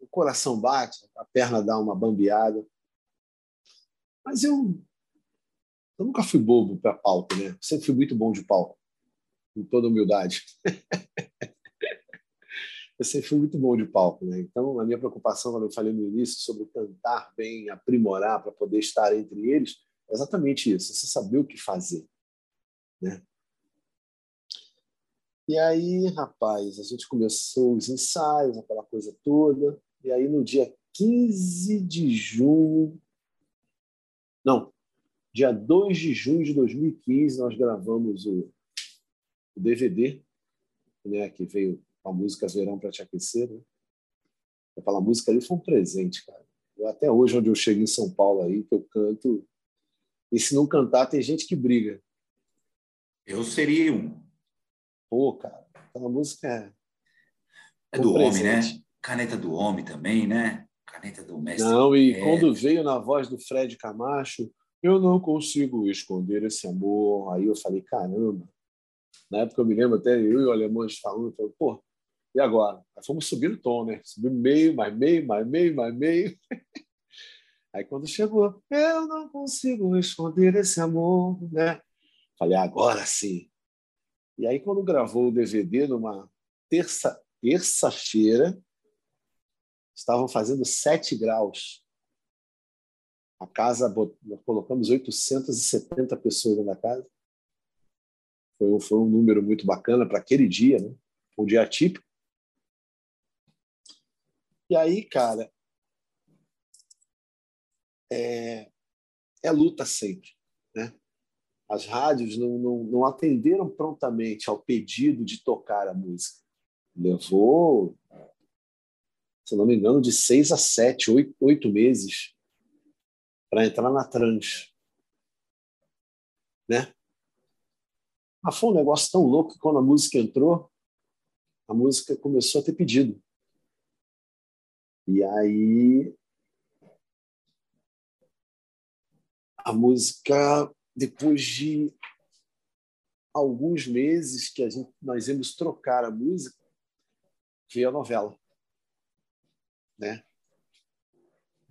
o coração bate, a perna dá uma bambeada. Mas eu, eu nunca fui bobo para palco, né? Sempre fui muito bom de palco, com toda humildade. eu sempre fui muito bom de palco, né? Então, a minha preocupação, quando eu falei no início sobre cantar bem, aprimorar para poder estar entre eles, é exatamente isso, você saber o que fazer, né? E aí, rapaz, a gente começou os ensaios, aquela coisa toda, e aí no dia 15 de junho, não, dia 2 de junho de 2015, nós gravamos o, o DVD, né, que veio a música Verão para Te Aquecer. Né? Aquela música ali foi um presente, cara. Eu, até hoje, onde eu chego em São Paulo, aí, que eu canto, e se não cantar, tem gente que briga. Eu seria um. Pô, cara, aquela música é. É do homem, né? Caneta do homem também, né? Caneta do mestre. Não, e é. quando veio na voz do Fred Camacho, eu não consigo esconder esse amor. Aí eu falei, caramba. Na época eu me lembro até eu e o alemão falando, falando pô, e agora? Aí fomos subir o tom, né? Subimos meio, mais meio, mais meio, mais meio. Aí quando chegou, eu não consigo esconder esse amor, né? Falei, agora sim. E aí quando gravou o DVD numa terça terça-feira, estavam fazendo 7 graus. A casa, colocamos 870 pessoas na casa. Foi, foi um número muito bacana para aquele dia, né? um dia atípico. E aí, cara, é, é luta sempre. Né? As rádios não, não, não atenderam prontamente ao pedido de tocar a música. Levou, se não me engano, de seis a sete, oito, oito meses para entrar na trans. Né? Mas foi um negócio tão louco que quando a música entrou, a música começou a ter pedido. E aí a música, depois de alguns meses que a gente, nós íamos trocar a música, veio a novela. Né?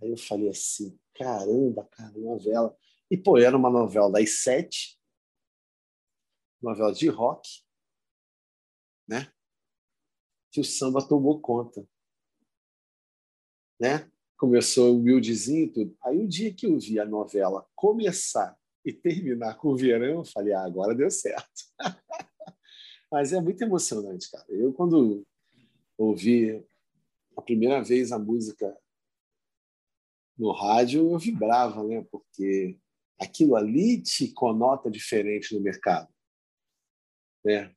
Aí eu falei assim, caramba, cara, novela. E, pô, era uma novela das sete, novela de rock, né? Que o samba tomou conta, né? Começou humildezinho e tudo. Aí, o dia que eu vi a novela começar e terminar com o verão, eu falei, ah, agora deu certo. Mas é muito emocionante, cara. Eu, quando ouvi a primeira vez a música no rádio, eu vibrava, né? Porque aquilo ali te conota diferente no mercado. Né?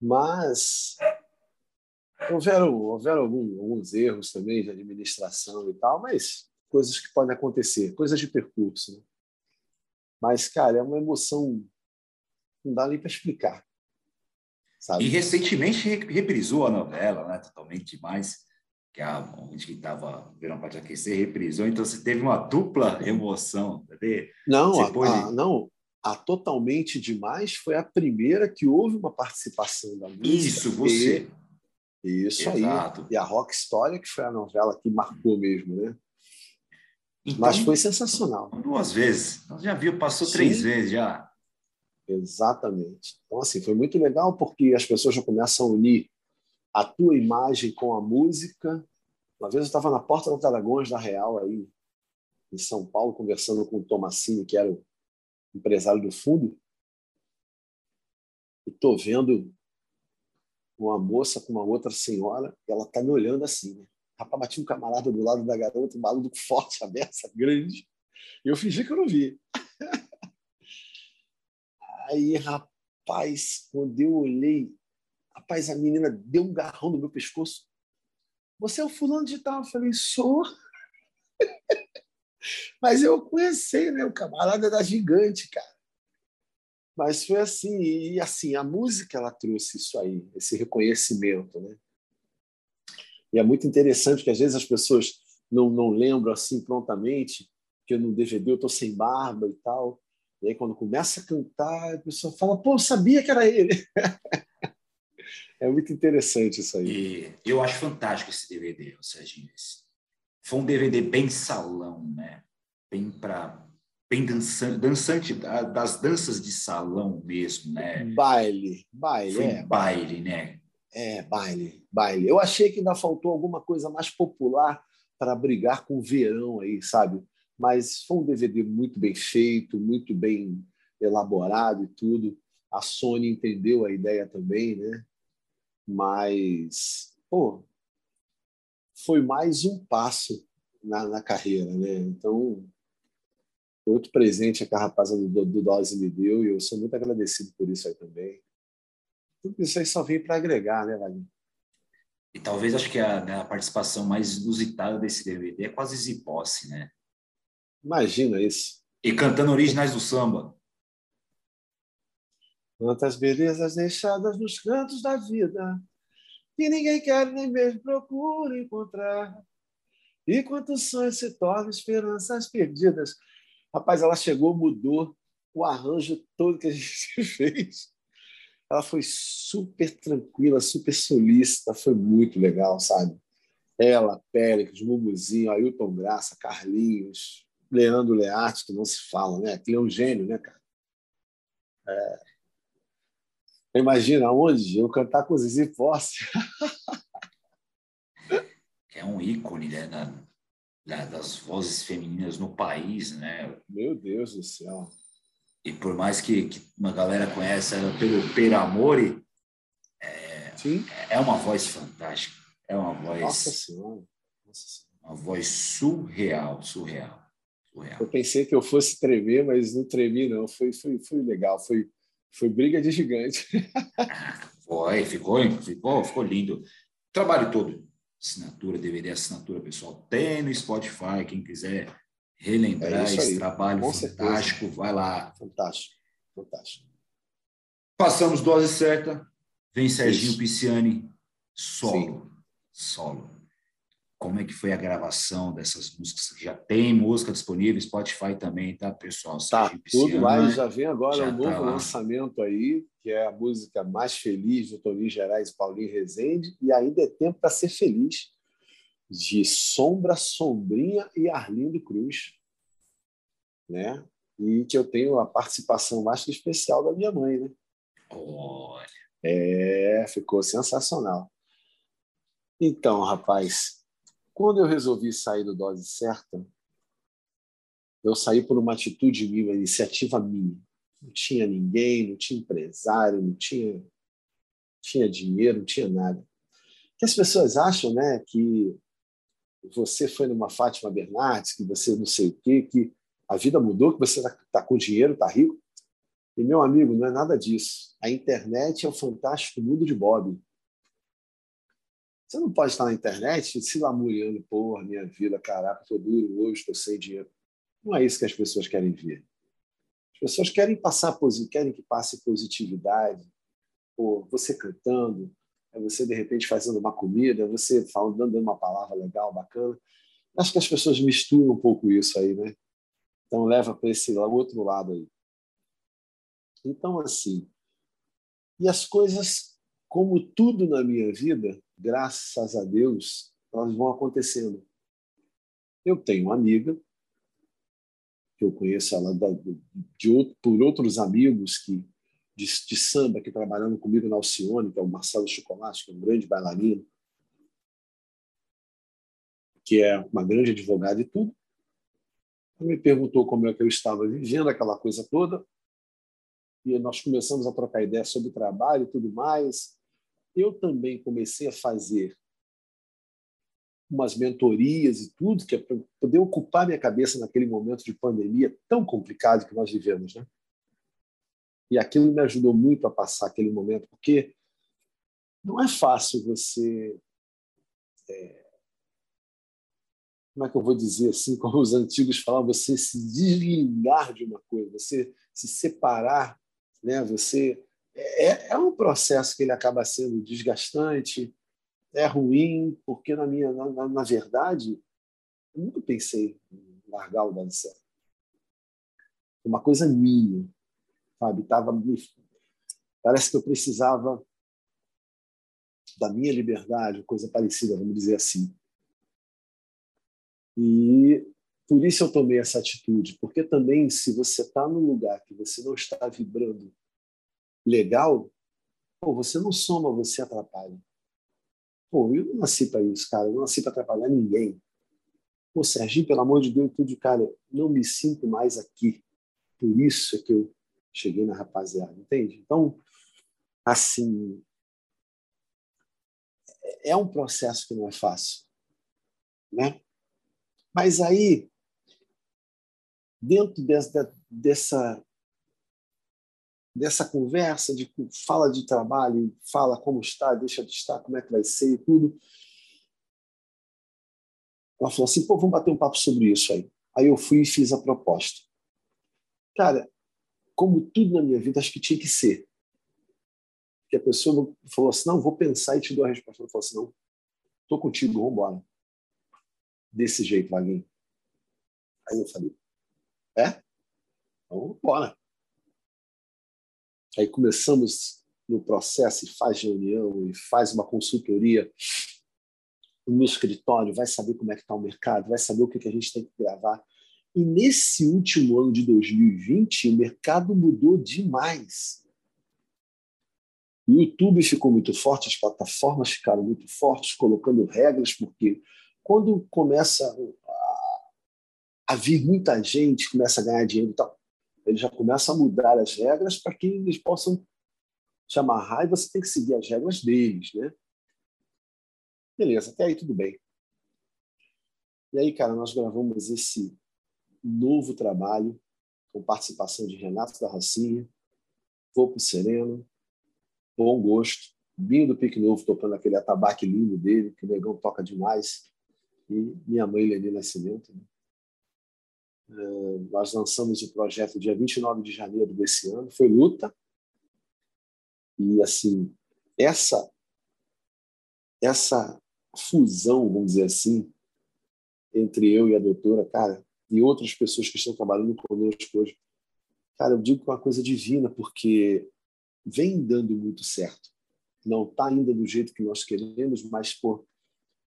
Mas houveram, houveram alguns erros também de administração e tal, mas coisas que podem acontecer, coisas de percurso. Né? Mas, cara, é uma emoção, não dá nem para explicar. Sabe? E recentemente reprisou a novela, né? totalmente demais, que a onde que estava Verão Pode Aquecer reprisou, então você teve uma dupla emoção. Não, a, pode... a, não, a Totalmente Demais foi a primeira que houve uma participação da música. Isso, você. E, isso Exato. aí. E a Rock Story, que foi a novela que marcou mesmo, né? Então, Mas foi sensacional. Duas vezes. Já viu, passou Sim. três vezes já. Exatamente. Então, assim, foi muito legal porque as pessoas já começam a unir a tua imagem com a música. Uma vez eu estava na porta da Taragões da Real, aí, em São Paulo, conversando com o Tomassini, que era o empresário do fundo, e estou vendo uma moça com uma outra senhora, e ela está me olhando assim, né? Rapaz, bati um camarada do lado da garota, um maluco forte, aberto, grande, e eu fingi que eu não vi. Aí, rapaz, quando eu olhei, rapaz, a menina deu um garrão no meu pescoço. Você é o fulano de tal? Eu falei, sou. Mas eu conheci, né? O camarada da gigante, cara. Mas foi assim, e assim, a música ela trouxe isso aí, esse reconhecimento, né? E é muito interessante que às vezes as pessoas não, não lembram assim prontamente, que no DVD eu tô sem barba e tal. E aí quando começa a cantar, a pessoa fala, pô, eu sabia que era ele. é muito interessante isso aí. E eu acho fantástico esse DVD, Serginho. Foi um DVD bem salão, né? Bem para bem dançante, dançante das danças de salão mesmo, né? Baile, baile, Foi é. Baile, né? É, baile, baile. Eu achei que ainda faltou alguma coisa mais popular para brigar com o verão aí, sabe? Mas foi um DVD muito bem feito, muito bem elaborado e tudo. A Sony entendeu a ideia também, né? Mas, pô, foi mais um passo na, na carreira, né? Então, outro presente que a rapaziada do, do Dose me deu e eu sou muito agradecido por isso aí também. Tudo isso aí só veio para agregar, né, Valinho? E talvez acho que a, né, a, participação mais inusitada desse DVD é quase Ziposse, né? Imagina isso. E cantando originais do samba. Quantas belezas deixadas nos cantos da vida que ninguém quer nem mesmo procura encontrar. E quantos sonhos se tornam esperanças perdidas Rapaz, ela chegou, mudou o arranjo todo que a gente fez. Ela foi super tranquila, super solícita, foi muito legal, sabe? Ela, Péricles, Mumuzinho, Ailton Graça, Carlinhos, Leandro Learte, que não se fala, né? Aquele é um gênio, né, cara? É... Imagina onde eu cantar com o Zizi Posse. é um ícone, né? Da, das vozes femininas no país, né? Meu Deus do céu. E por mais que, que uma galera conheça ela pelo Per Amore, é, Sim. É uma voz fantástica. É uma voz. Nossa Senhora. Nossa senhora. Uma voz surreal, surreal, surreal. Eu pensei que eu fosse tremer, mas não tremi, não. Foi, foi, foi legal. Foi, foi briga de gigante. foi, ficou, ficou, ficou lindo. Trabalho todo. Assinatura, DVD, assinatura pessoal. Tem no Spotify, quem quiser relembrar é esse trabalho Com fantástico, certeza. vai lá. Fantástico, fantástico. Passamos dose certa, vem Serginho Isso. Pisciani, solo. Sim. Solo. Como é que foi a gravação dessas músicas? Já tem música disponível, Spotify também, tá, pessoal? Tá, tudo lá e já vem agora já um tá novo lançamento aí, que é a música Mais Feliz do Toninho Gerais e Paulinho Rezende, e ainda é tempo para ser feliz, de Sombra, Sombrinha e Arlindo Cruz, né? E que eu tenho a participação mais que especial da minha mãe, né? Olha. É, ficou sensacional. Então, rapaz, quando eu resolvi sair do Dose Certa, eu saí por uma atitude minha, uma iniciativa minha. Não tinha ninguém, não tinha empresário, não tinha, tinha dinheiro, não tinha nada. Que as pessoas acham, né, que você foi numa Fátima Bernardes, que você não sei o quê, que a vida mudou, que você está tá com dinheiro, está rico. E, meu amigo, não é nada disso. A internet é o fantástico mundo de Bob. Você não pode estar na internet se lamuriando, porra, minha vida, caraca, estou duro hoje, estou sem dinheiro. Não é isso que as pessoas querem ver. As pessoas querem passar, querem que passe positividade, pô, você cantando, é você de repente fazendo uma comida, você falando, dando uma palavra legal, bacana. Acho que as pessoas misturam um pouco isso aí, né? Então leva para esse outro lado aí. Então assim, e as coisas, como tudo na minha vida, graças a Deus, elas vão acontecendo. Eu tenho uma amiga que eu conheço ela de, por outros amigos que de, de samba que trabalhando comigo na Alcione, que é o Marcelo Chocolate, que é um grande bailarino, que é uma grande advogada e tudo. Ele me perguntou como é que eu estava vivendo aquela coisa toda. E nós começamos a trocar ideias sobre trabalho e tudo mais. Eu também comecei a fazer umas mentorias e tudo, que é para poder ocupar minha cabeça naquele momento de pandemia tão complicado que nós vivemos, né? E aquilo me ajudou muito a passar aquele momento, porque não é fácil você. É, como é que eu vou dizer assim, como os antigos falavam, você se desligar de uma coisa, você se separar, né? Você é, é um processo que ele acaba sendo desgastante, é ruim, porque na minha, na, na verdade, eu nunca pensei em largar o dançar. Uma coisa minha, sabe? Tava parece que eu precisava da minha liberdade, coisa parecida, vamos dizer assim. E por isso eu tomei essa atitude, porque também se você está num lugar que você não está vibrando legal, pô, você não soma, você atrapalha. Pô, eu não nasci para isso, cara. Eu não nasci para atrapalhar ninguém. Pô, Serginho, pelo amor de Deus, tudo, cara, não me sinto mais aqui. Por isso é que eu cheguei na rapaziada, entende? Então, assim, é um processo que não é fácil, né? Mas aí, dentro dessa, dessa, dessa conversa de fala de trabalho, fala como está, deixa de estar, como é que vai ser e tudo, ela falou assim, pô, vamos bater um papo sobre isso aí. Aí eu fui e fiz a proposta. Cara, como tudo na minha vida, acho que tinha que ser. Que a pessoa falou assim: não, vou pensar e te dou a resposta. Eu falou assim: não, estou contigo, vamos embora. Desse jeito, Vaguinho. Aí eu falei: é? Então, embora. Aí começamos no processo e faz reunião e faz uma consultoria no escritório, vai saber como é que está o mercado, vai saber o que, que a gente tem que gravar. E nesse último ano de 2020, o mercado mudou demais. O YouTube ficou muito forte, as plataformas ficaram muito fortes, colocando regras, porque quando começa a, a vir muita gente, começa a ganhar dinheiro e tal, ele já começa a mudar as regras para que eles possam te amarrar e você tem que seguir as regras deles, né? Beleza, até aí tudo bem. E aí, cara, nós gravamos esse novo trabalho com participação de Renato da Rocinha, pro Sereno, Bom Gosto, Binho do Pique Novo tocando aquele atabaque lindo dele, que o negão toca demais, e minha mãe Leni Nascimento. Né? Uh, nós lançamos o projeto dia 29 de janeiro desse ano, foi luta. E assim, essa essa fusão, vamos dizer assim, entre eu e a doutora, cara, e outras pessoas que estão trabalhando conosco hoje, cara, eu digo que é uma coisa divina, porque vem dando muito certo. Não está ainda do jeito que nós queremos, mas pô,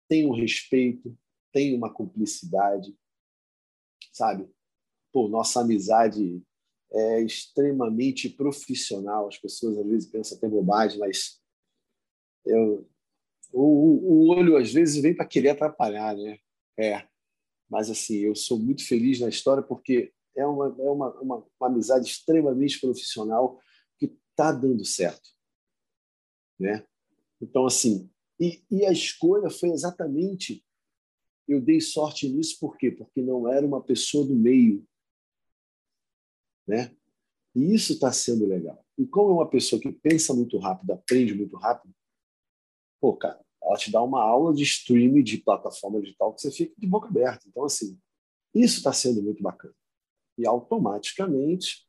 tem um respeito, tem uma cumplicidade, sabe? Pô, nossa amizade é extremamente profissional. As pessoas às vezes pensam até bobagem, mas eu, o, o olho às vezes vem para querer atrapalhar, né? É. Mas assim, eu sou muito feliz na história porque é uma, é uma, uma, uma amizade extremamente profissional que está dando certo, né? Então assim, e, e a escolha foi exatamente eu dei sorte nisso por quê? Porque não era uma pessoa do meio, né? E isso está sendo legal. E como é uma pessoa que pensa muito rápido, aprende muito rápido, pô, cara, ela te dá uma aula de streaming de plataforma digital que você fica de boca aberta. Então, assim, isso está sendo muito bacana. E automaticamente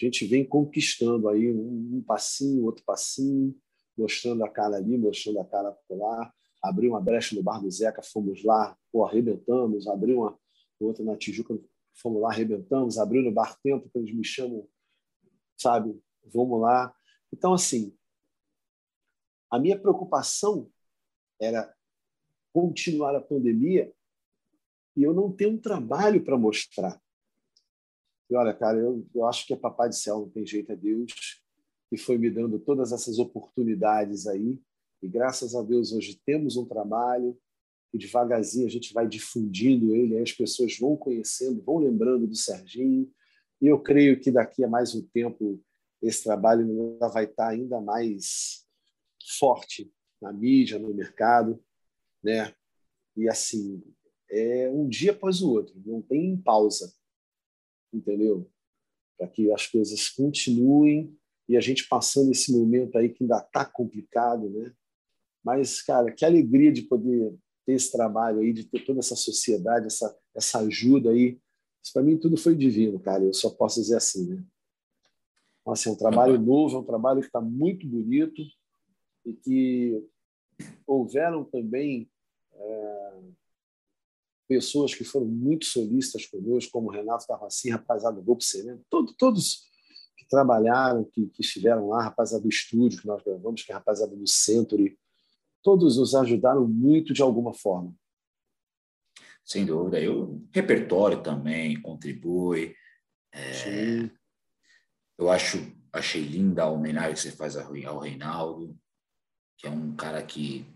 a gente vem conquistando aí um, um passinho, outro passinho, mostrando a cara ali, mostrando a cara lá, abriu uma brecha no bar do Zeca, fomos lá, pô, arrebentamos, abriu uma outra na Tijuca, fomos lá, arrebentamos, abriu no bar Tempo, que eles me chamam, sabe, vamos lá. Então, assim, a minha preocupação era continuar a pandemia e eu não ter um trabalho para mostrar. E olha, cara, eu, eu acho que é Papai do Céu, não tem jeito, é Deus, que foi me dando todas essas oportunidades aí e graças a Deus hoje temos um trabalho e devagarzinho a gente vai difundindo ele, aí as pessoas vão conhecendo, vão lembrando do Serginho. E eu creio que daqui a mais um tempo esse trabalho vai estar ainda mais forte na mídia, no mercado, né? E assim, é um dia após o outro, não tem pausa, entendeu? Para que as coisas continuem e a gente passando esse momento aí que ainda está complicado, né? Mas, cara, que alegria de poder ter esse trabalho aí, de ter toda essa sociedade, essa, essa ajuda aí. Isso para mim tudo foi divino, cara. Eu só posso dizer assim, né? Assim, é um trabalho novo, é um trabalho que está muito bonito e que houveram também é, pessoas que foram muito solistas conosco, como Renato Carrocinha, rapaziada do Grupo Sereno, todo, todos que trabalharam, que, que estiveram lá, rapaziada do estúdio que nós gravamos, que é rapaziada do Century, todos nos ajudaram muito de alguma forma. Sem dúvida. E o repertório também contribui. É, eu acho, achei linda a homenagem que você faz ao Reinaldo, que é um cara que,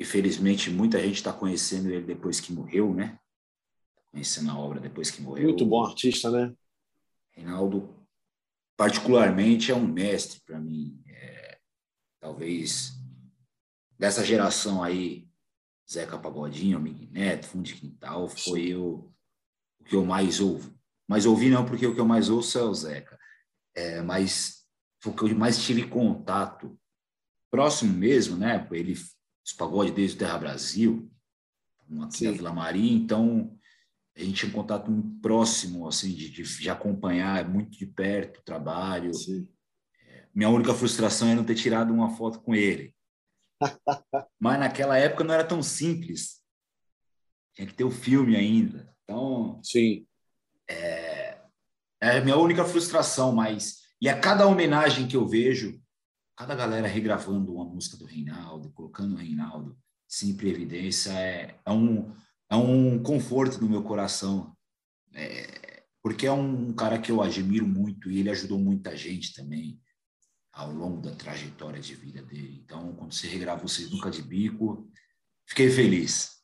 infelizmente, muita gente está conhecendo ele depois que morreu, né? Conhecendo a obra depois que morreu. Muito bom artista, né? Reinaldo, particularmente, é um mestre para mim. É, talvez dessa geração aí, Zeca Pagodinho, Miguel Neto, Fundo de Quintal, foi o, o que eu mais ouvo. Mas ouvi não, porque o que eu mais ouço é o Zeca. É, mas foi o que eu mais tive contato, próximo mesmo, né? Ele, os pagodes desde o Terra Brasil, aqui na Vila Maria, então a gente tinha um contato muito próximo, assim, de, de, de acompanhar muito de perto o trabalho. É, minha única frustração é não ter tirado uma foto com ele. Mas naquela época não era tão simples. Tinha que ter o filme ainda. Então, sim. É, é a minha única frustração, mas e a cada homenagem que eu vejo, cada galera regravando uma música do Reinaldo, colocando o Reinaldo sempre em evidência, é, é, um, é um conforto no meu coração. É, porque é um cara que eu admiro muito e ele ajudou muita gente também ao longo da trajetória de vida dele. Então, quando você regrava o Sinuca de Bico, fiquei feliz.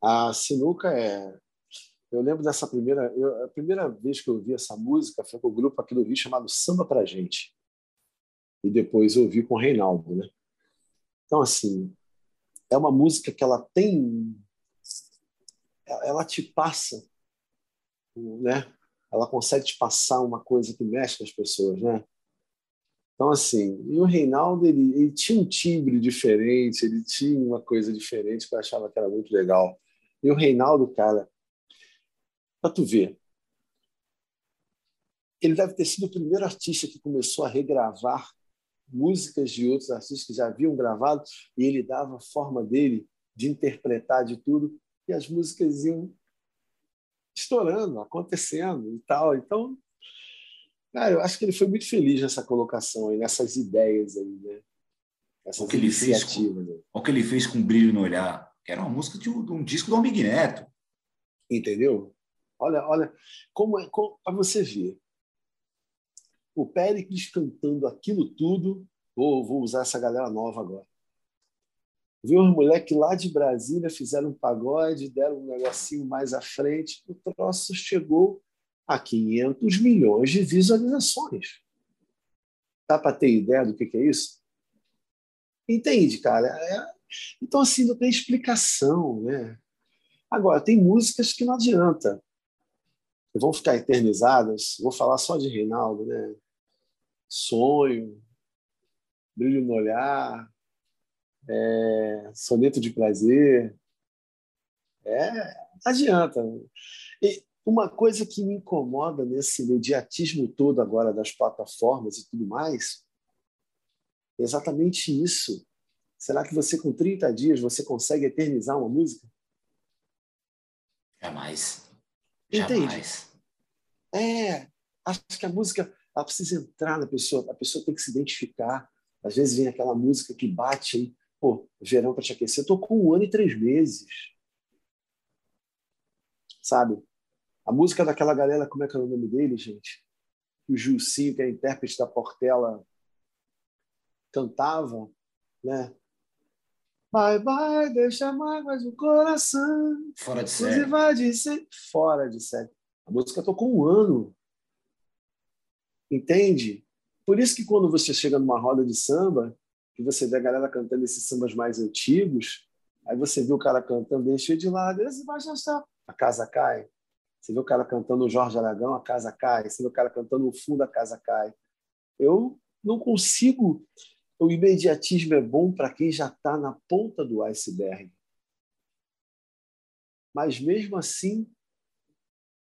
A Sinuca é. Eu lembro dessa primeira. Eu, a primeira vez que eu ouvi essa música foi com o grupo aqui do Rio chamado Samba Pra Gente. e depois ouvi com o Reinaldo, né? Então, assim, é uma música que ela tem. Ela te passa, né? Ela consegue te passar uma coisa que mexe com as pessoas, né? Então, assim, e o Reinaldo, ele, ele tinha um timbre diferente, ele tinha uma coisa diferente que eu achava que era muito legal. E o Reinaldo, cara, para tu ver, ele deve ter sido o primeiro artista que começou a regravar músicas de outros artistas que já haviam gravado e ele dava a forma dele de interpretar de tudo e as músicas iam estourando, acontecendo e tal. Então, cara, eu acho que ele foi muito feliz nessa colocação aí, nessas ideias aí, né? Essas o que ele fez com, né? o que ele fez com Brilho no Olhar, que era uma música de um, de um disco do Amig Neto. Entendeu? Olha, olha como é, para você ver o Péricles cantando aquilo tudo. Vou, vou usar essa galera nova agora. Viu os moleques lá de Brasília, fizeram um pagode, deram um negocinho mais à frente. O troço chegou a 500 milhões de visualizações. Dá para ter ideia do que, é isso? Entende, cara? É... Então, assim, não tem explicação. Né? Agora, tem músicas que não adianta. Vão ficar eternizadas. Vou falar só de Reinaldo, né? sonho, brilho no olhar, é, soneto de prazer. É, adianta. E uma coisa que me incomoda nesse imediatismo todo agora das plataformas e tudo mais é exatamente isso. Será que você, com 30 dias, você consegue eternizar uma música? Jamais. Jamais. É, acho que a música ela precisa entrar na pessoa, a pessoa tem que se identificar. Às vezes vem aquela música que bate aí, pô, verão para te aquecer. Eu tô com um ano e três meses. Sabe? A música daquela galera, como é que é o nome dele, gente? o Gilcinho, que é intérprete da Portela, cantava, né? Bye, bye, deixa mágoas no coração. Fora de série. Vai de ser... Fora de série. A música tocou um ano. Entende? Por isso que quando você chega numa roda de samba, que você vê a galera cantando esses sambas mais antigos, aí você vê o cara cantando Deixa de lado, esse vai estar. A casa cai. Você vê o cara cantando o Jorge Aragão, a casa cai. Você vê o cara cantando o fundo, a casa cai. Eu não consigo. O imediatismo é bom para quem já está na ponta do iceberg. Mas mesmo assim,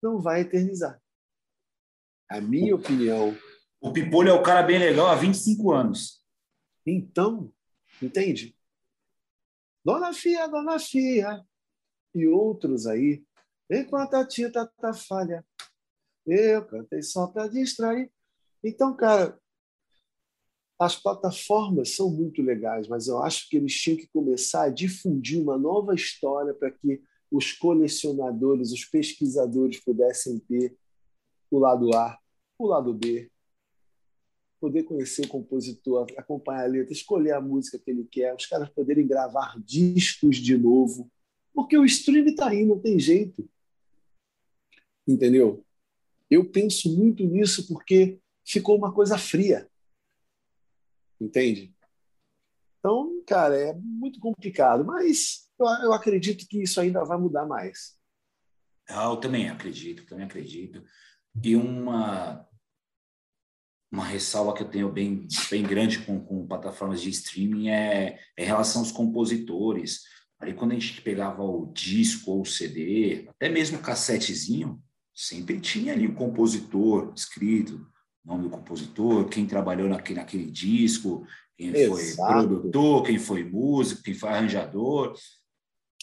não vai eternizar. A minha opinião. O Pipolho é o cara bem legal há 25 anos. Então, entende? Dona Fia, Dona Fia e outros aí. Enquanto a tinta tá falha, eu cantei só para distrair. Então, cara, as plataformas são muito legais, mas eu acho que eles tinham que começar a difundir uma nova história para que os colecionadores, os pesquisadores pudessem ter o lado A, o lado B, poder conhecer o compositor, acompanhar a letra, escolher a música que ele quer, os caras poderem gravar discos de novo, porque o stream está aí, não tem jeito. Entendeu? Eu penso muito nisso porque ficou uma coisa fria. Entende? Então, cara, é muito complicado, mas eu, eu acredito que isso ainda vai mudar mais. Ah, eu também acredito, também acredito. E uma, uma ressalva que eu tenho bem, bem grande com, com plataformas de streaming é, é em relação aos compositores. Aí quando a gente pegava o disco ou o CD, até mesmo o cassetezinho, sempre tinha ali o compositor escrito, nome do compositor, quem trabalhou naquele, naquele disco, quem Exato. foi produtor, quem foi músico, quem foi arranjador.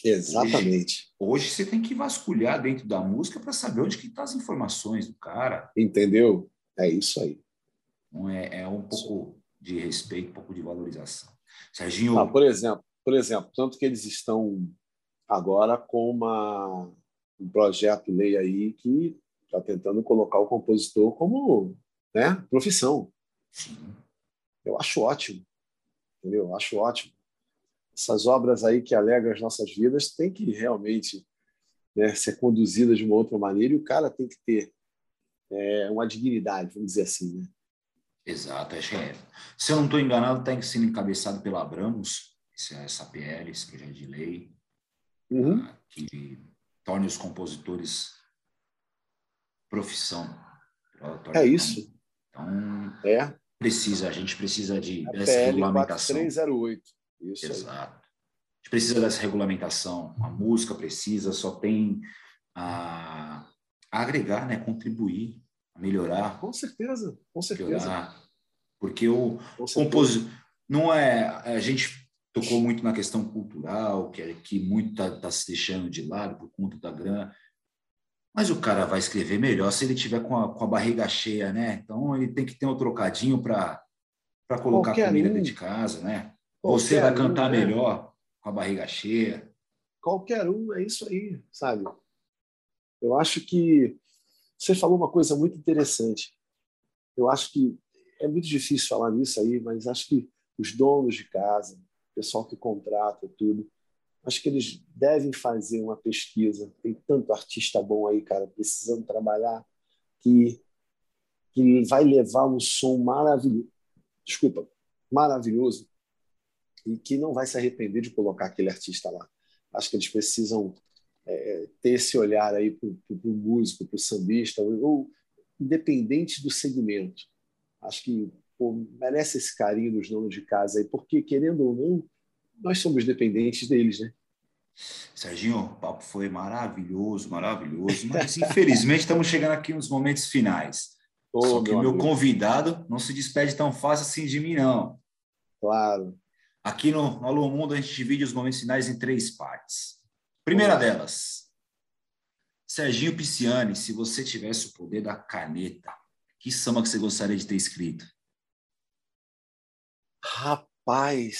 Exatamente. Hoje, hoje, você tem que vasculhar dentro da música para saber onde que estão tá as informações do cara. Entendeu? É isso aí. Então, é, é um pouco de respeito, um pouco de valorização. Serginho. Ah, por exemplo, por exemplo, tanto que eles estão agora com uma, um projeto lei aí que está tentando colocar o compositor como né, profissão. Sim. Eu acho ótimo. Entendeu? Eu acho ótimo essas obras aí que alegram as nossas vidas têm que realmente né, ser conduzidas de uma outra maneira e o cara tem que ter é, uma dignidade, vamos dizer assim. Né? Exato, acho que é. Se eu não estou enganado, está sendo encabeçado pela Abramos, essa PL, esse projeto de lei, uhum. Ah, que torne os compositores profissão. É isso. Então, é. precisa, a gente precisa de a dessa PL regulamentação. 4308. Isso Exato. Aí. A gente precisa dessa regulamentação. A música precisa, só tem a, a agregar, né, contribuir, a melhorar. Com certeza, com certeza. Melhorar. Porque o compositor não é a gente tocou muito na questão cultural, que, é, que muito está tá se deixando de lado por conta da grana. Mas o cara vai escrever melhor se ele tiver com a, com a barriga cheia, né? Então ele tem que ter um trocadinho para colocar Qualquer comida um. dentro de casa, né? Qualquer Você vai cantar um, né? melhor com a barriga cheia. Qualquer um, é isso aí, sabe? Eu acho que você falou uma coisa muito interessante. Eu acho que é muito difícil falar nisso aí, mas acho que os donos de casa, pessoal que contrata tudo, acho que eles devem fazer uma pesquisa. Tem tanto artista bom aí, cara, precisando trabalhar, que, que vai levar um som maravilhoso. Desculpa, maravilhoso. E que não vai se arrepender de colocar aquele artista lá. Acho que eles precisam é, ter esse olhar aí para o músico, para o sambista, ou, independente do segmento. Acho que pô, merece esse carinho dos donos de casa aí, porque, querendo ou não, nós somos dependentes deles, né? Serginho, o papo foi maravilhoso, maravilhoso, mas infelizmente estamos chegando aqui nos momentos finais. Ô, Só que o meu, meu convidado não se despede tão fácil assim de mim, não. Claro. Aqui no, no Alô Mundo a gente divide os momentos finais em três partes. Primeira delas, Serginho Pisciani, se você tivesse o poder da caneta, que samba que você gostaria de ter escrito? Rapaz.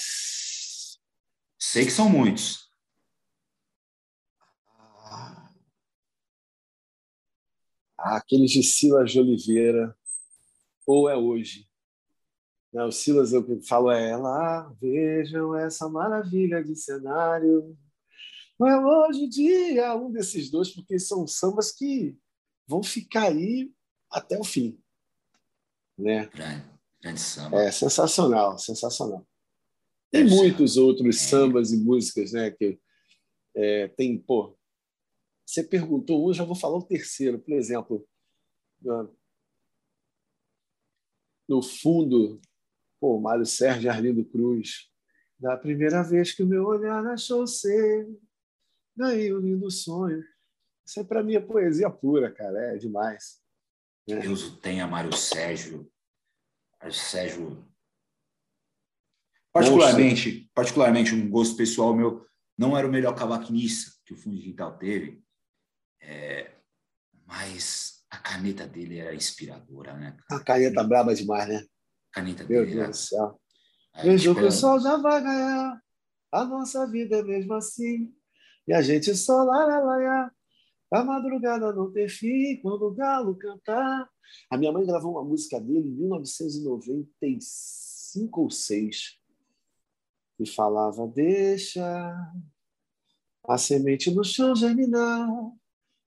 Sei que são muitos. Ah, aqueles de Silas de Oliveira, ou é hoje. Não, o Silas, eu falo é lá, vejam essa maravilha de cenário. Não é hoje dia um desses dois, porque são sambas que vão ficar aí até o fim. Né? Grande, grande samba. É sensacional, sensacional. Tem Deve muitos ser. outros é. sambas e músicas, né? Que é, tem, pô. Você perguntou um, já vou falar o terceiro. Por exemplo, no fundo, pô, Mário Sérgio Arlindo Cruz. Da primeira vez que o meu olhar achou ser, ganhei um lindo sonho. Isso aí para mim é poesia pura, cara, é demais. Deus o tenha, Mário Sérgio. Sérgio. Particularmente, particularmente, um gosto pessoal meu, não era o melhor cavaquinista que o Fundo de Quintal teve, é, mas a caneta dele era inspiradora, né? A caneta braba demais, né? A caneta meu dele. Meu Deus do céu. Vejo que o sol já vai ganhar, a nossa vida é mesmo assim. E a gente só lá, lá, lá, a madrugada não ter fim, quando o galo cantar. A minha mãe gravou uma música dele em 1995 ou 6 e falava: Deixa a semente no chão germinar,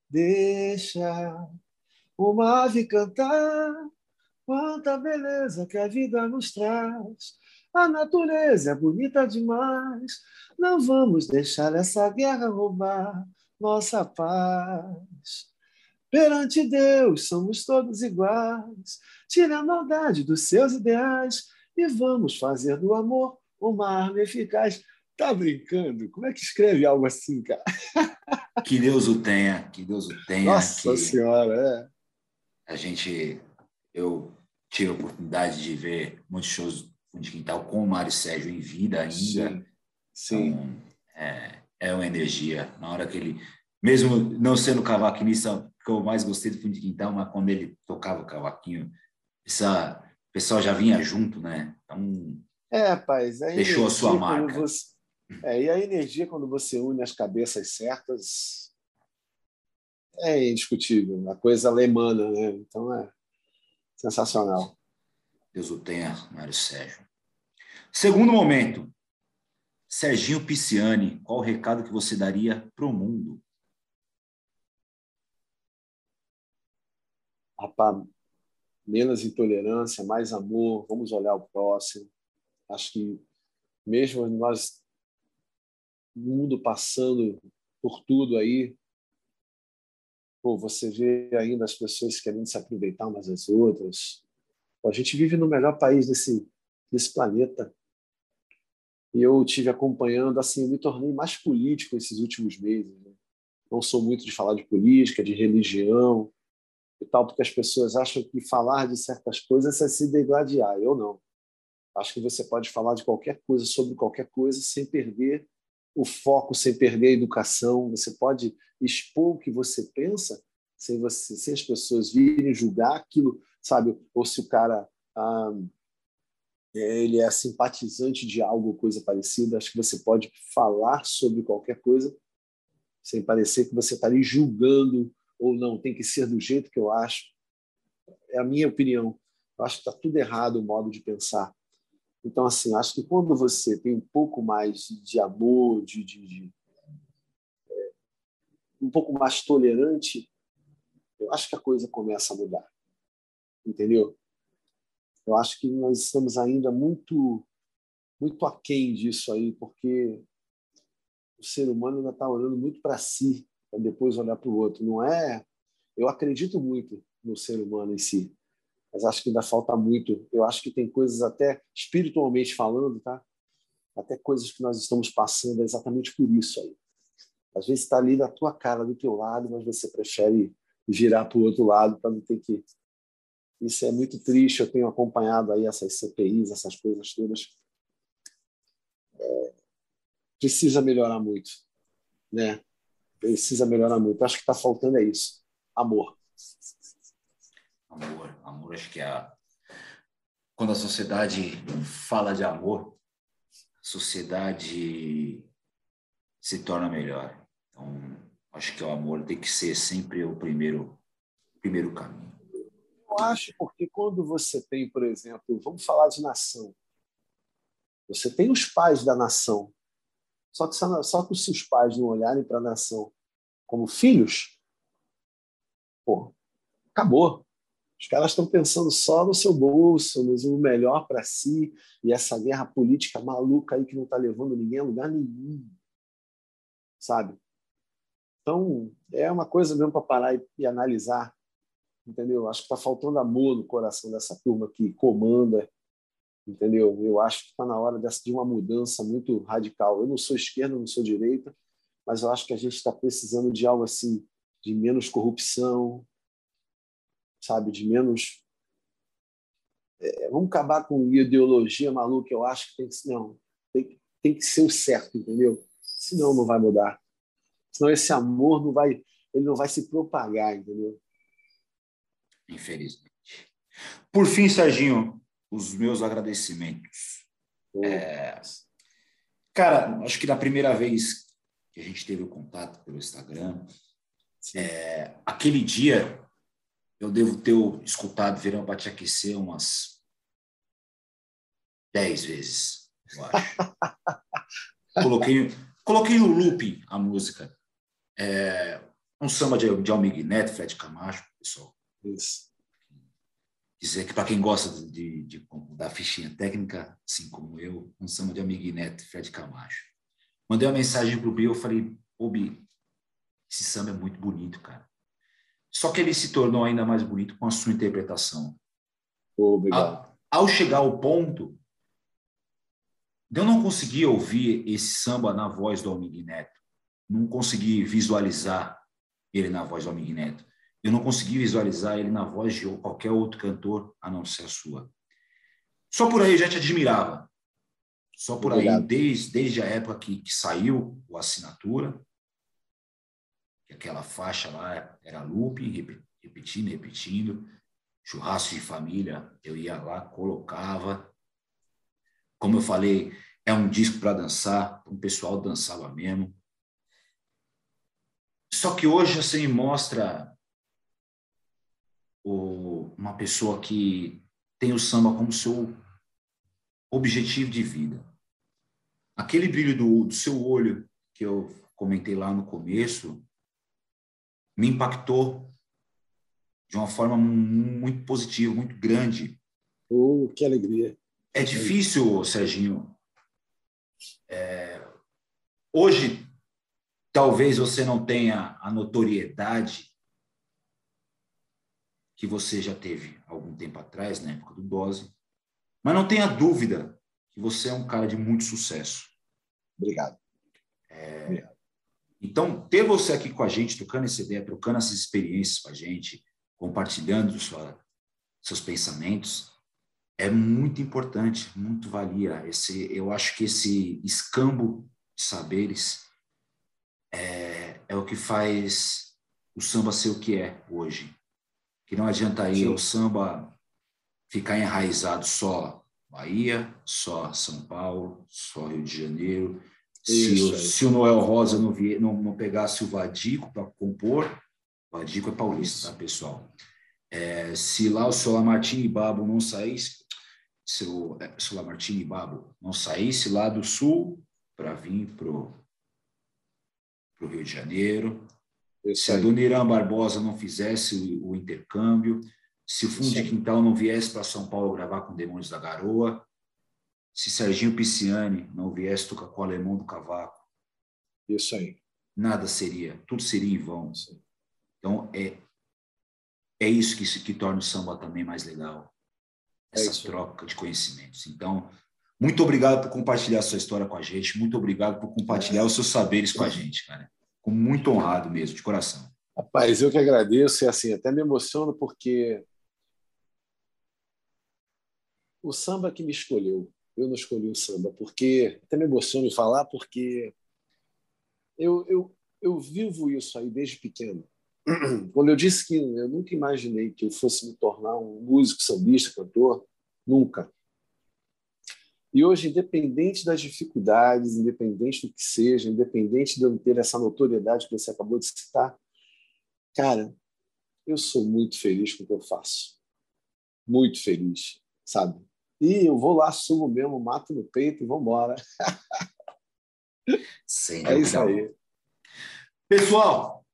deixa uma ave cantar. Quanta beleza que a vida nos traz. A natureza é bonita demais. Não vamos deixar essa guerra roubar nossa paz. Perante Deus somos todos iguais. Tire a maldade dos seus ideais e vamos fazer do amor uma arma eficaz. Tá brincando? Como é que escreve algo assim, cara? Que Deus o tenha, que Deus o tenha. Nossa Senhora, é. A gente, eu tive a oportunidade de ver muitos shows de quintal com o Mário Sérgio em vida ainda. Sim. Sim. Então, é, é uma energia. Na hora que ele, mesmo não sendo cavaquinista que eu mais gostei do fundo de quintal, mas quando ele tocava o cavaquinho, essa o pessoal já vinha junto, né? Então, é, rapaz, a deixou a sua marca. Você, é, e a energia quando você une as cabeças certas é indiscutível, a coisa alemana, né? Então é sensacional. Deus o tenha, Mário Sérgio. Segundo momento, Serginho Pisciani, qual o recado que você daria para o mundo? Rapaz, menos intolerância, mais amor, vamos olhar o próximo. Acho que mesmo nós, no mundo passando por tudo aí, pô, você vê ainda as pessoas querendo se aproveitar umas das outras. Pô, a gente vive no melhor país desse, desse planeta. E eu tive acompanhando, assim, eu me tornei mais político esses últimos meses. Né? Não sou muito de falar de política, de religião e tal, porque as pessoas acham que falar de certas coisas é se degladiar. Eu não. Acho que você pode falar de qualquer coisa, sobre qualquer coisa, sem perder o foco, sem perder a educação. Você pode expor o que você pensa, sem, você, sem as pessoas virem julgar aquilo, sabe? Ou se o cara ah, ele é simpatizante de algo coisa parecida. Acho que você pode falar sobre qualquer coisa sem parecer que você está ali julgando ou não, tem que ser do jeito que eu acho. É a minha opinião. Eu acho que está tudo errado o modo de pensar. Então, assim, acho que quando você tem um pouco mais de amor, de, de, de é, um pouco mais tolerante, eu acho que a coisa começa a mudar. Entendeu? Eu acho que nós estamos ainda muito muito aquém disso aí, porque o ser humano ainda está olhando muito para si, para depois olhar para o outro. Não é? Eu acredito muito no ser humano em si, mas acho que ainda falta muito. Eu acho que tem coisas até espiritualmente falando, tá? Até coisas que nós estamos passando é exatamente por isso aí. Às vezes está ali na tua cara, do teu lado, mas você prefere virar para o outro lado para não ter que. Isso é muito triste. Eu tenho acompanhado aí essas CPIs, essas coisas todas. É... precisa melhorar muito, né? Precisa melhorar muito. Acho que está faltando é isso, amor amor. Amor, acho que a... quando a sociedade fala de amor, a sociedade se torna melhor. Então, acho que o amor tem que ser sempre o primeiro, primeiro caminho. Acho porque quando você tem, por exemplo, vamos falar de nação. Você tem os pais da nação. Só que, só que os seus pais não olharem para a nação como filhos, pô, acabou. Os caras estão pensando só no seu bolso, no melhor para si, e essa guerra política maluca aí que não está levando ninguém a lugar nenhum. Sabe? Então, é uma coisa mesmo para parar e, e, analisar. Entendeu? Acho que está faltando amor no coração dessa turma que comanda. Entendeu? Eu acho que está na hora de uma mudança muito radical. Eu não sou esquerda, não sou direita, mas eu acho que a gente está precisando de algo assim, de menos corrupção, sabe, de menos. É, vamos acabar com ideologia maluca. Eu acho que tem que não, tem, tem que ser o certo, entendeu? Senão não vai mudar. Senão esse amor não vai, ele não vai se propagar, entendeu? Infelizmente. Por fim, Serginho, os meus agradecimentos. É, cara, acho que da primeira vez que a gente teve o contato pelo Instagram, é, aquele dia eu devo ter escutado Verão para te aquecer umas dez vezes, eu acho. coloquei, coloquei no looping a música. É, um samba de, de Almig Neto, Fred Camacho, pessoal. Isso. Dizer que para quem gosta de, de, da fichinha técnica, assim como eu, um samba de Almig Neto, Fred Camacho. Mandei uma mensagem pro Bill, eu falei, ô Bi, esse samba é muito bonito, cara. Só que ele se tornou ainda mais bonito com a sua interpretação. Obrigado. Ao, ao chegar ao ponto, eu não consegui ouvir esse samba na voz do Almig Neto. Não consegui visualizar ele na voz do Almig Neto. Eu não consegui visualizar ele na voz de qualquer outro cantor, a não ser a sua. Só por aí eu já te admirava. Só por Obrigado. aí, desde, desde a época que, que saiu o Assinatura, que aquela faixa lá era looping, repetindo, repetindo, churrasco de família, eu ia lá, colocava. Como eu falei, é um disco para dançar, o pessoal dançava mesmo. Só que hoje você me mostra o, uma pessoa que tem o samba como seu objetivo de vida. Aquele brilho do, do seu olho que eu comentei lá no começo, me impactou de uma forma muito positiva, muito grande. Oh, que alegria. É difícil, Serginho. É... Hoje, talvez você não tenha a notoriedade que você já teve algum tempo atrás, na época do Dose, mas não tenha dúvida que você é um cara de muito sucesso. Obrigado. É... Obrigado. Então, ter você aqui com a gente, trocando essa ideia, trocando essas experiências com a gente, compartilhando sua, seus pensamentos, é muito importante, muito valia. Esse, eu acho que esse escambo de saberes é, é o que faz o samba ser o que é hoje. Que não adianta aí Sim. o samba ficar enraizado só Bahia, só São Paulo, só Rio de Janeiro. Se, se, o Noel Rosa não, vie, não, não pegasse o Vadico para compor, o Vadico é paulista, tá, pessoal? É, se lá o seu Lamartine Babo não saísse, se o, é, se o Lamartine Babo não saísse lá do sul para vir para o Rio de Janeiro, se a Dona Irã Barbosa não fizesse o, o intercâmbio, se o Fundo Sim. de Quintal não viesse para São Paulo gravar com Demônios da Garoa, se Serginho Pisciani não viesse tocar com o Alemão do Cavaco. Isso aí. Nada seria, tudo seria em vão. Sim. Então, é, é isso que, que torna o samba também mais legal. É Essa é troca de conhecimentos. Então, muito obrigado por compartilhar a sua história com a gente. Muito obrigado por compartilhar os seus saberes com a gente, cara. Muito honrado mesmo, de coração. Rapaz, eu que agradeço e assim, até me emociono porque o samba que me escolheu, eu não escolhi o samba, porque até me emociono em falar porque eu, eu, eu vivo isso aí desde pequeno. Quando eu disse que eu nunca imaginei que eu fosse me tornar um músico, sambista, cantor, nunca. E hoje, independente das dificuldades, independente do que seja, independente de eu não ter essa notoriedade que você acabou de citar, cara, eu sou muito feliz com o que eu faço. Muito feliz, sabe? E eu vou lá, subo mesmo, mato no peito e vamos embora. é isso aí. Pessoal,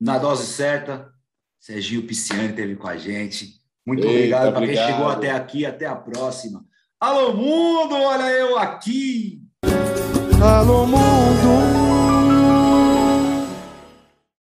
na dose certa, Serginho Pisciani esteve com a gente. Muito Eita, obrigado para quem chegou até aqui. Até a próxima. Alô, mundo! Olha eu aqui! Alô, mundo!